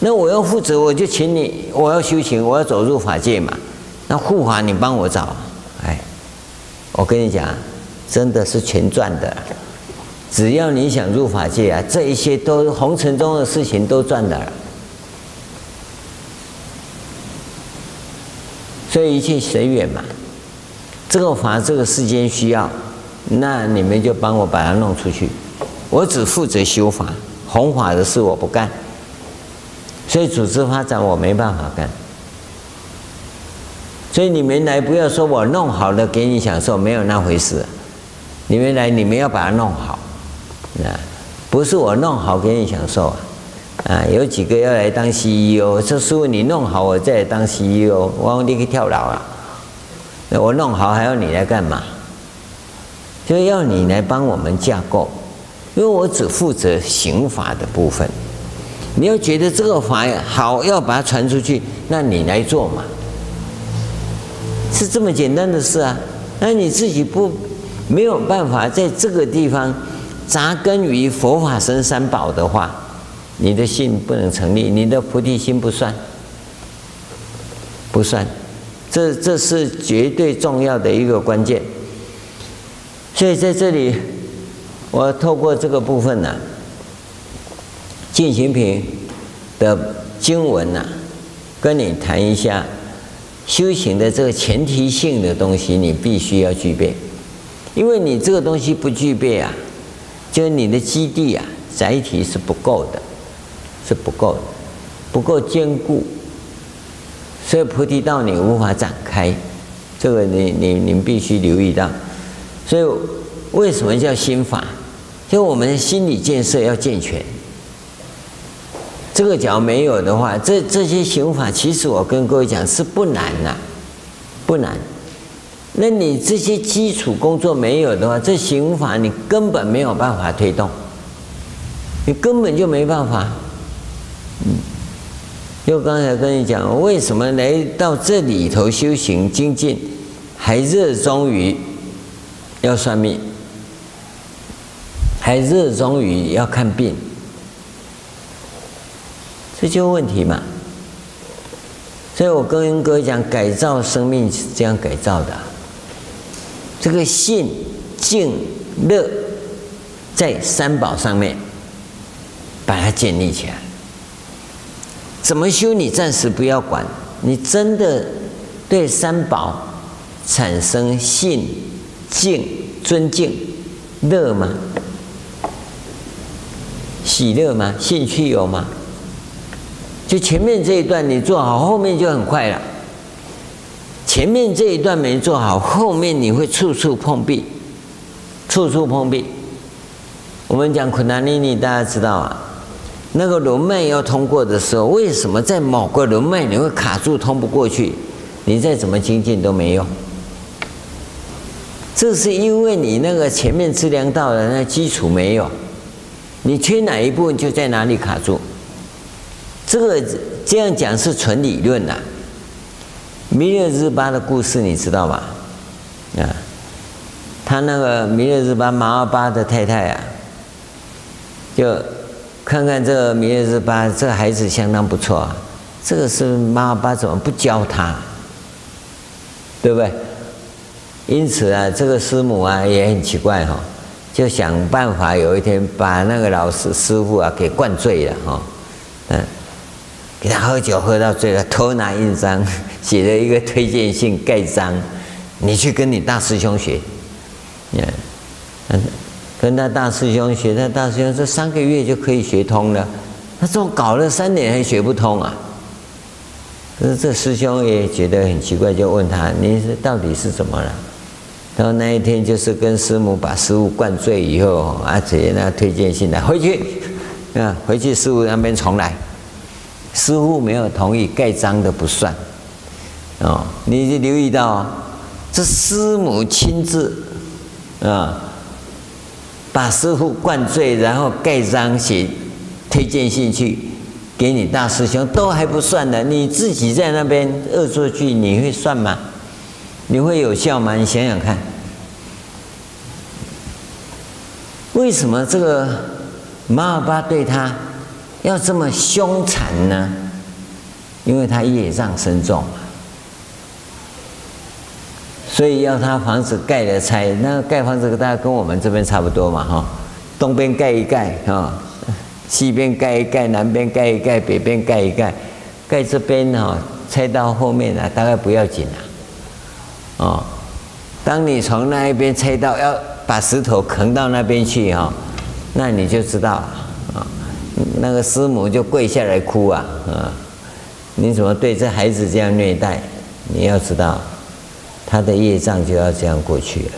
A: 那我要负责，我就请你，我要修行，我要走入法界嘛。那护法你帮我找，哎，我跟你讲，真的是全赚的。只要你想入法界啊，这一些都红尘中的事情都赚的了。所以一切随缘嘛，这个法这个世间需要，那你们就帮我把它弄出去。我只负责修法，弘法的事我不干。所以组织发展我没办法干。所以你们来不要说我弄好了给你享受，没有那回事。你们来，你们要把它弄好，啊，不是我弄好给你享受啊。啊，有几个要来当 CEO，说师父你弄好，我再来当 CEO，我你可以跳楼了。那我弄好还要你来干嘛？就要你来帮我们架构，因为我只负责刑法的部分。你要觉得这个法好，要把它传出去，那你来做嘛，是这么简单的事啊。那你自己不没有办法在这个地方扎根于佛法僧三宝的话。你的信不能成立，你的菩提心不算，不算，这这是绝对重要的一个关键。所以在这里，我透过这个部分呢、啊，进行品的经文呢、跟你谈一下修行的这个前提性的东西，你必须要具备，因为你这个东西不具备啊，就你的基地啊，载体是不够的。是不够的，不够坚固，所以菩提道你无法展开，这个你你你必须留意到。所以为什么叫心法？就我们心理建设要健全。这个假如没有的话，这这些行法其实我跟各位讲是不难的，不难。那你这些基础工作没有的话，这行法你根本没有办法推动，你根本就没办法。嗯，就刚才跟你讲，为什么来到这里头修行精进，还热衷于要算命，还热衷于要看病，这就问题嘛。所以我跟各位讲，改造生命是这样改造的，这个信、静、乐，在三宝上面把它建立起来。怎么修？你暂时不要管，你真的对三宝产生信、敬、尊敬、乐吗？喜乐吗？兴趣有吗？就前面这一段你做好，后面就很快了。前面这一段没做好，后面你会处处碰壁，处处碰壁。我们讲苦难尼尼，大家知道啊。那个轮脉要通过的时候，为什么在某个轮脉你会卡住通不过去？你再怎么精进都没用。这是因为你那个前面资粮道的那基础没有，你缺哪一部分就在哪里卡住。这个这样讲是纯理论呐。弥勒日巴的故事你知道吗？啊，他那个弥勒日巴马尔巴的太太啊，就。看看这个弥勒日巴，这孩子相当不错啊。这个是妈妈怎么不教他？对不对？因此啊，这个师母啊也很奇怪哈、哦，就想办法有一天把那个老师师傅啊给灌醉了哈、哦。嗯，给他喝酒喝到醉了，偷拿印章写了一个推荐信盖章，你去跟你大师兄学。嗯嗯，跟他大师兄学，他大师兄说三个月就可以学通了，他说搞了三年还学不通啊。可是这师兄也觉得很奇怪，就问他：“你是到底是怎么了？”然后那一天就是跟师母把师傅灌醉以后，阿姐那推荐信来回去，啊，回去师傅那边重来。师傅没有同意盖章的不算，哦，你就留意到，这师母亲自啊，把师傅灌醉，然后盖章写推荐信去。给你大师兄都还不算的，你自己在那边恶作剧，你会算吗？你会有效吗？你想想看，为什么这个马尔巴对他要这么凶残呢？因为他业障深重，所以要他房子盖了拆。那盖房子大概跟我们这边差不多嘛，哈，东边盖一盖，哈。西边盖一盖，南边盖一盖，北边盖一盖，盖这边哈，拆到后面呢，大概不要紧了。哦，当你从那一边拆到，要把石头扛到那边去哈，那你就知道啊，那个师母就跪下来哭啊啊！你怎么对这孩子这样虐待？你要知道，他的业障就要这样过去了。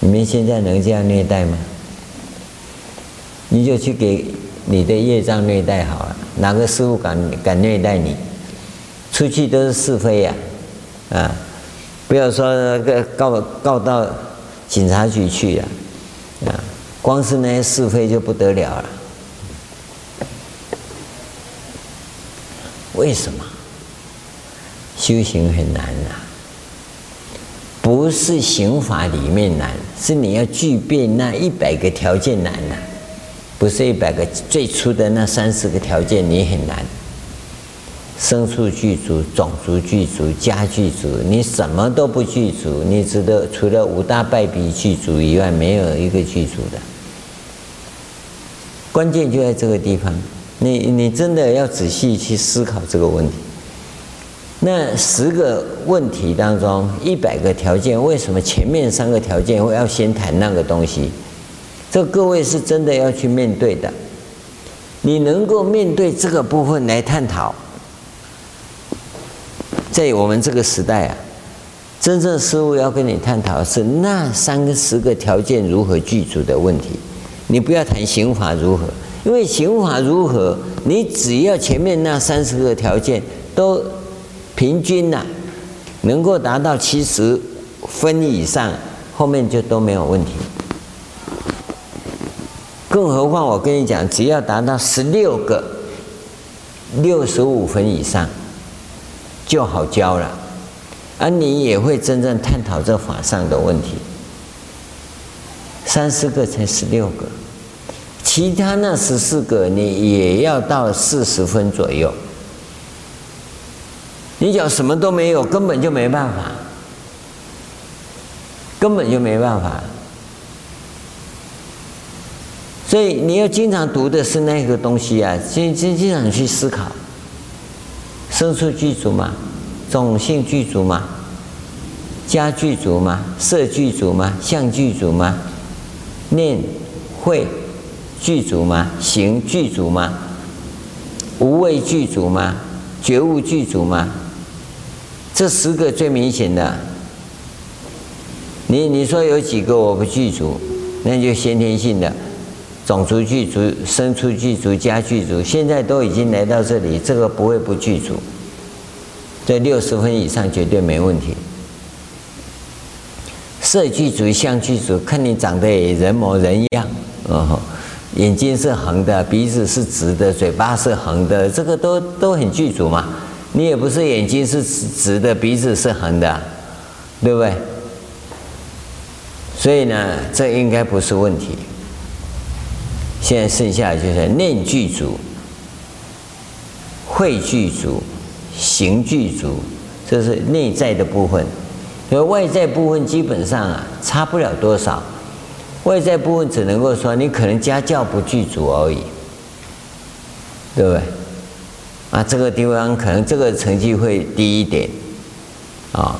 A: 你们现在能这样虐待吗？你就去给你的业障虐待好了，哪个师傅敢敢虐待你？出去都是是非呀，啊，不要说告告到警察局去了，啊，光是那些是非就不得了了。为什么？修行很难呐，不是刑法里面难，是你要具备那一百个条件难呐。不是一百个最初的那三十个条件，你很难。牲畜具足，种族具足，家具足，你什么都不具足，你只得除了五大败笔具足以外，没有一个具足的。关键就在这个地方，你你真的要仔细去思考这个问题。那十个问题当中，一百个条件，为什么前面三个条件会要先谈那个东西？这各位是真的要去面对的，你能够面对这个部分来探讨，在我们这个时代啊，真正师父要跟你探讨是那三个十个条件如何具足的问题。你不要谈刑法如何，因为刑法如何，你只要前面那三十个条件都平均呐、能够达到七十分以上，后面就都没有问题。更何况，我跟你讲，只要达到十六个六十五分以上，就好教了，而你也会真正探讨这法上的问题。三四个才十六个，其他那十四个你也要到四十分左右。你讲什么都没有，根本就没办法，根本就没办法。所以你要经常读的是那个东西啊，经经经常去思考，生畜具足吗？种姓具足吗？家具足吗？色具足吗？相具足吗？念会具足吗？行具足吗？无畏具足吗？觉悟具足吗？这十个最明显的，你你说有几个我不具足，那就先天性的。种族具足，牲畜具足，家具足，现在都已经来到这里，这个不会不具足，在六十分以上绝对没问题。色具足，相具足，看你长得也人模人样，哦，眼睛是横的，鼻子是直的，嘴巴是横的，这个都都很具足嘛。你也不是眼睛是直的，鼻子是横的，对不对？所以呢，这应该不是问题。现在剩下的就是念具足、会具足、行具足，这是内在的部分。因为外在部分基本上啊，差不了多少。外在部分只能够说你可能家教不具足而已，对不对？啊，这个地方可能这个成绩会低一点啊。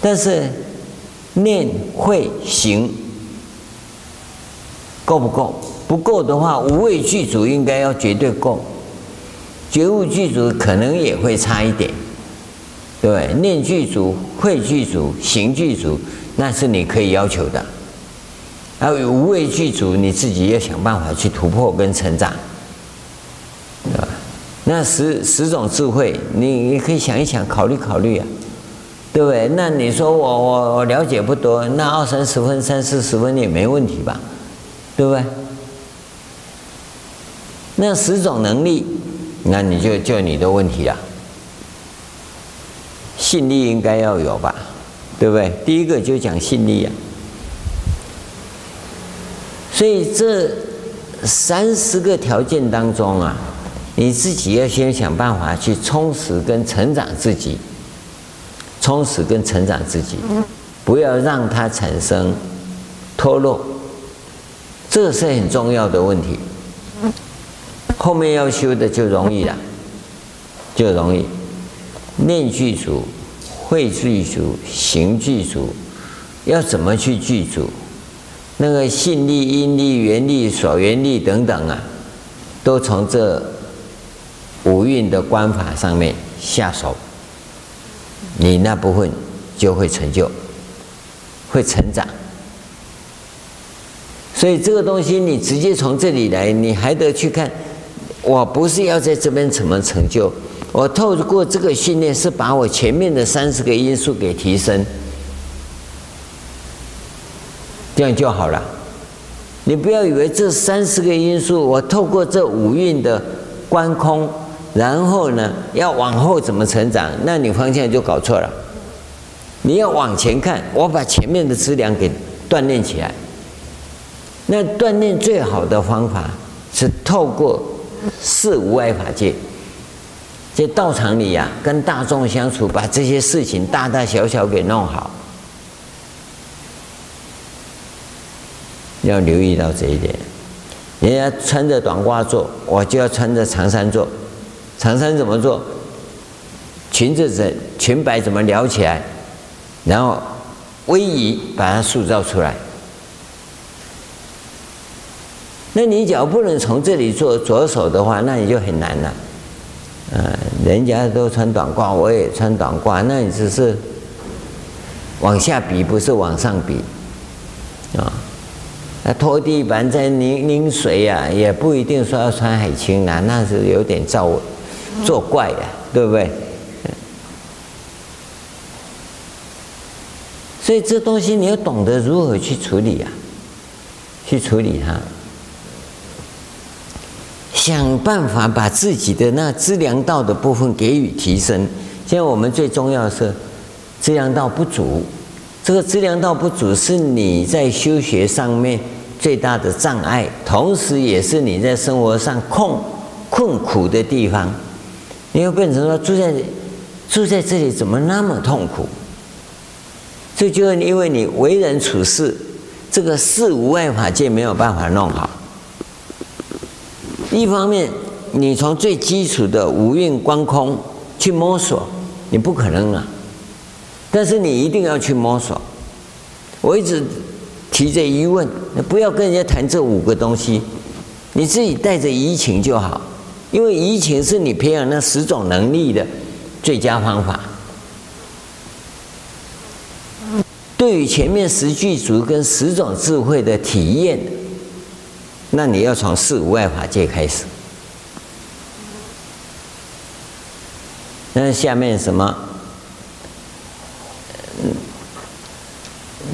A: 但是念会行够不够？不够的话，无畏具足应该要绝对够，觉悟具足可能也会差一点，对不对？念具足、会具足、行具足，那是你可以要求的。还有无畏具足，你自己要想办法去突破跟成长，对吧？那十十种智慧，你你可以想一想，考虑考虑啊，对不对？那你说我我我了解不多，那二三十分、三四十分也没问题吧，对不对？那十种能力，那你就就你的问题了。信力应该要有吧，对不对？第一个就讲信力呀。所以这三十个条件当中啊，你自己要先想办法去充实跟成长自己，充实跟成长自己，不要让它产生脱落，这是很重要的问题。后面要修的就容易了，就容易念具足、会具足、行具足，要怎么去具足？那个信力、因力、缘力、所缘力等等啊，都从这五蕴的观法上面下手，你那部分就会成就，会成长。所以这个东西你直接从这里来，你还得去看。我不是要在这边怎么成就，我透过这个训练是把我前面的三十个因素给提升，这样就好了。你不要以为这三十个因素，我透过这五蕴的观空，然后呢，要往后怎么成长，那你方向就搞错了。你要往前看，我把前面的资粮给锻炼起来。那锻炼最好的方法是透过。四无碍法界，在道场里呀、啊，跟大众相处，把这些事情大大小小给弄好，要留意到这一点。人家穿着短褂坐，我就要穿着长衫坐。长衫怎么做？裙子怎裙摆怎么撩起来？然后威仪把它塑造出来。那你只要不能从这里做着手的话，那你就很难了。嗯，人家都穿短褂，我也穿短褂，那你只是往下比，不是往上比啊。那拖地板在拧拧水呀，也不一定说要穿海青啊，那是有点造作怪呀，对不对？所以这东西你要懂得如何去处理呀，去处理它。想办法把自己的那资粮道的部分给予提升。现在我们最重要的是资粮道不足，这个资粮道不足是你在修学上面最大的障碍，同时也是你在生活上困困苦的地方。你会变成说住在住在这里怎么那么痛苦？这就是因为你为人处事这个四无碍法界没有办法弄好。一方面，你从最基础的五蕴观空去摸索，你不可能啊。但是你一定要去摸索。我一直提着疑问，不要跟人家谈这五个东西，你自己带着移情就好，因为移情是你培养那十种能力的最佳方法。对于前面十具足跟十种智慧的体验。那你要从四无碍法界开始。那下面什么？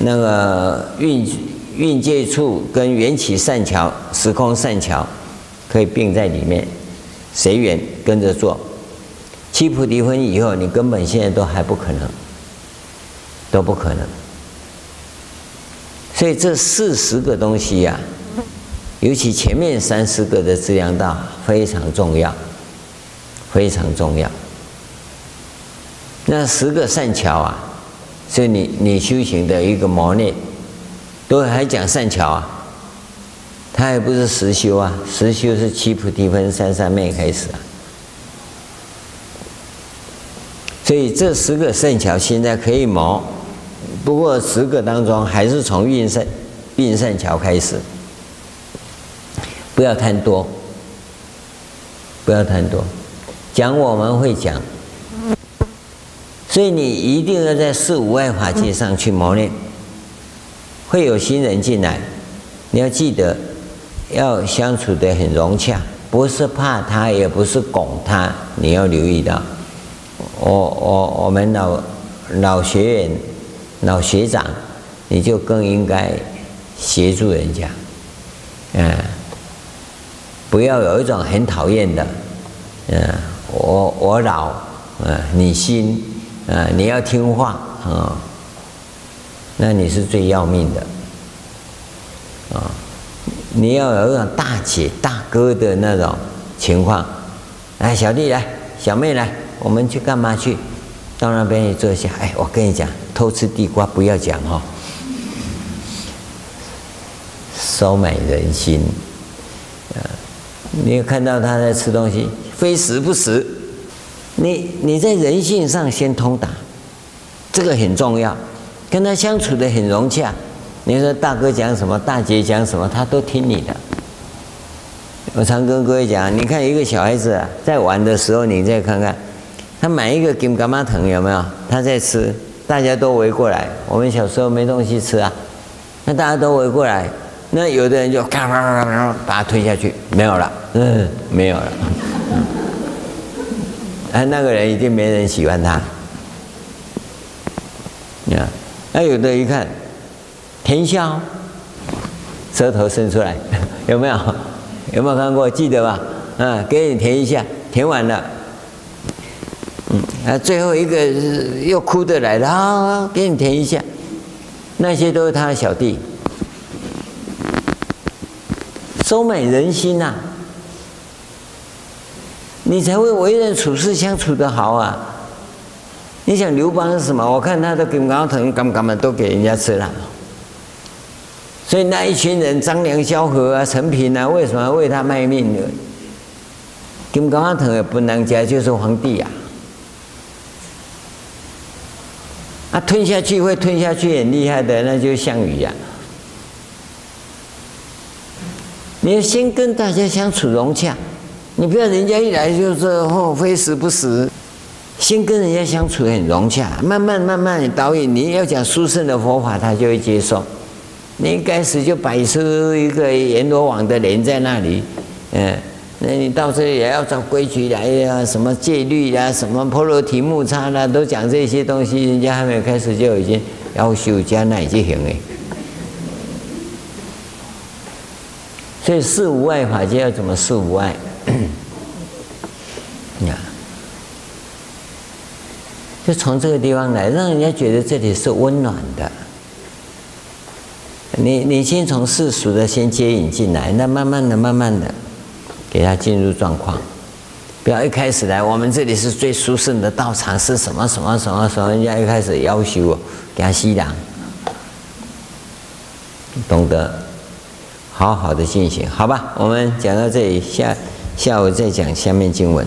A: 那个运运界处跟缘起善桥、时空善桥，可以并在里面，随缘跟着做。七菩提分以后，你根本现在都还不可能，都不可能。所以这四十个东西呀、啊。尤其前面三十个的质量大非常重要，非常重要。那十个善巧啊，是你你修行的一个磨练，都还讲善巧啊，它也不是实修啊，实修是七菩提分三三昧开始啊。所以这十个圣桥现在可以磨，不过十个当中，还是从运善运善桥开始，不要贪多，不要贪多。讲我们会讲，所以你一定要在四无碍法界上去磨练。会有新人进来，你要记得要相处得很融洽，不是怕他，也不是拱他，你要留意到。我我我们老老学员、老学长，你就更应该协助人家，嗯，不要有一种很讨厌的，嗯，我我老，嗯，你新，嗯，你要听话，啊，那你是最要命的，啊，你要有一种大姐大哥的那种情况，来，小弟来，小妹来。我们去干嘛去？到那边去坐下，哎，我跟你讲，偷吃地瓜不要讲哈，收买人心。你看到他在吃东西，非食不食。你你在人性上先通达，这个很重要。跟他相处的很融洽。你说大哥讲什么，大姐讲什么，他都听你的。我常跟各位讲，你看一个小孩子啊，在玩的时候，你再看看。他买一个金柑仔糖有没有？他在吃，大家都围过来。我们小时候没东西吃啊，那大家都围过来，那有的人就咔咔咔咔把他推下去，没有了，嗯，没有了。哎，那个人一定没人喜欢他。你看，那有的一看，甜一下，舌头伸出来，有没有？有没有看过？记得吧？嗯，给你填一下，填完了。嗯啊，最后一个又哭的来了，啊，给你填一下，那些都是他的小弟，收买人心呐、你才会为人处事相处得好啊。你想刘邦是什么？我看他的金刚藤干嘛干嘛都给人家吃了，所以那一群人张良、萧何啊、陈平啊，为什么为他卖命呢？金刚藤也不能加，就是皇帝呀、啊。啊，吞下去会吞下去很厉害的，那就是项羽呀。你要先跟大家相处融洽，你不要人家一来就是哦，非死不死。先跟人家相处很融洽，慢慢慢慢导引。你要讲殊胜的佛法，他就会接受。你一开始就摆出一个阎罗王的脸在那里，嗯。那你到这里也要找规矩来呀，什么戒律呀，什么婆罗提木叉啦，都讲这些东西，人家还没有开始就已经要求加那已经行哎。所以四无碍法就要怎么四无碍？呀，就从这个地方来，让人家觉得这里是温暖的。你你先从世俗的先接引进来，那慢慢的、慢慢的。给他进入状况，不要一开始来，我们这里是最殊胜的道场，是什么什么什么什么？人家一开始要求我给他吸氧，懂得好好的进行，好吧？我们讲到这里，下下午再讲下面经文。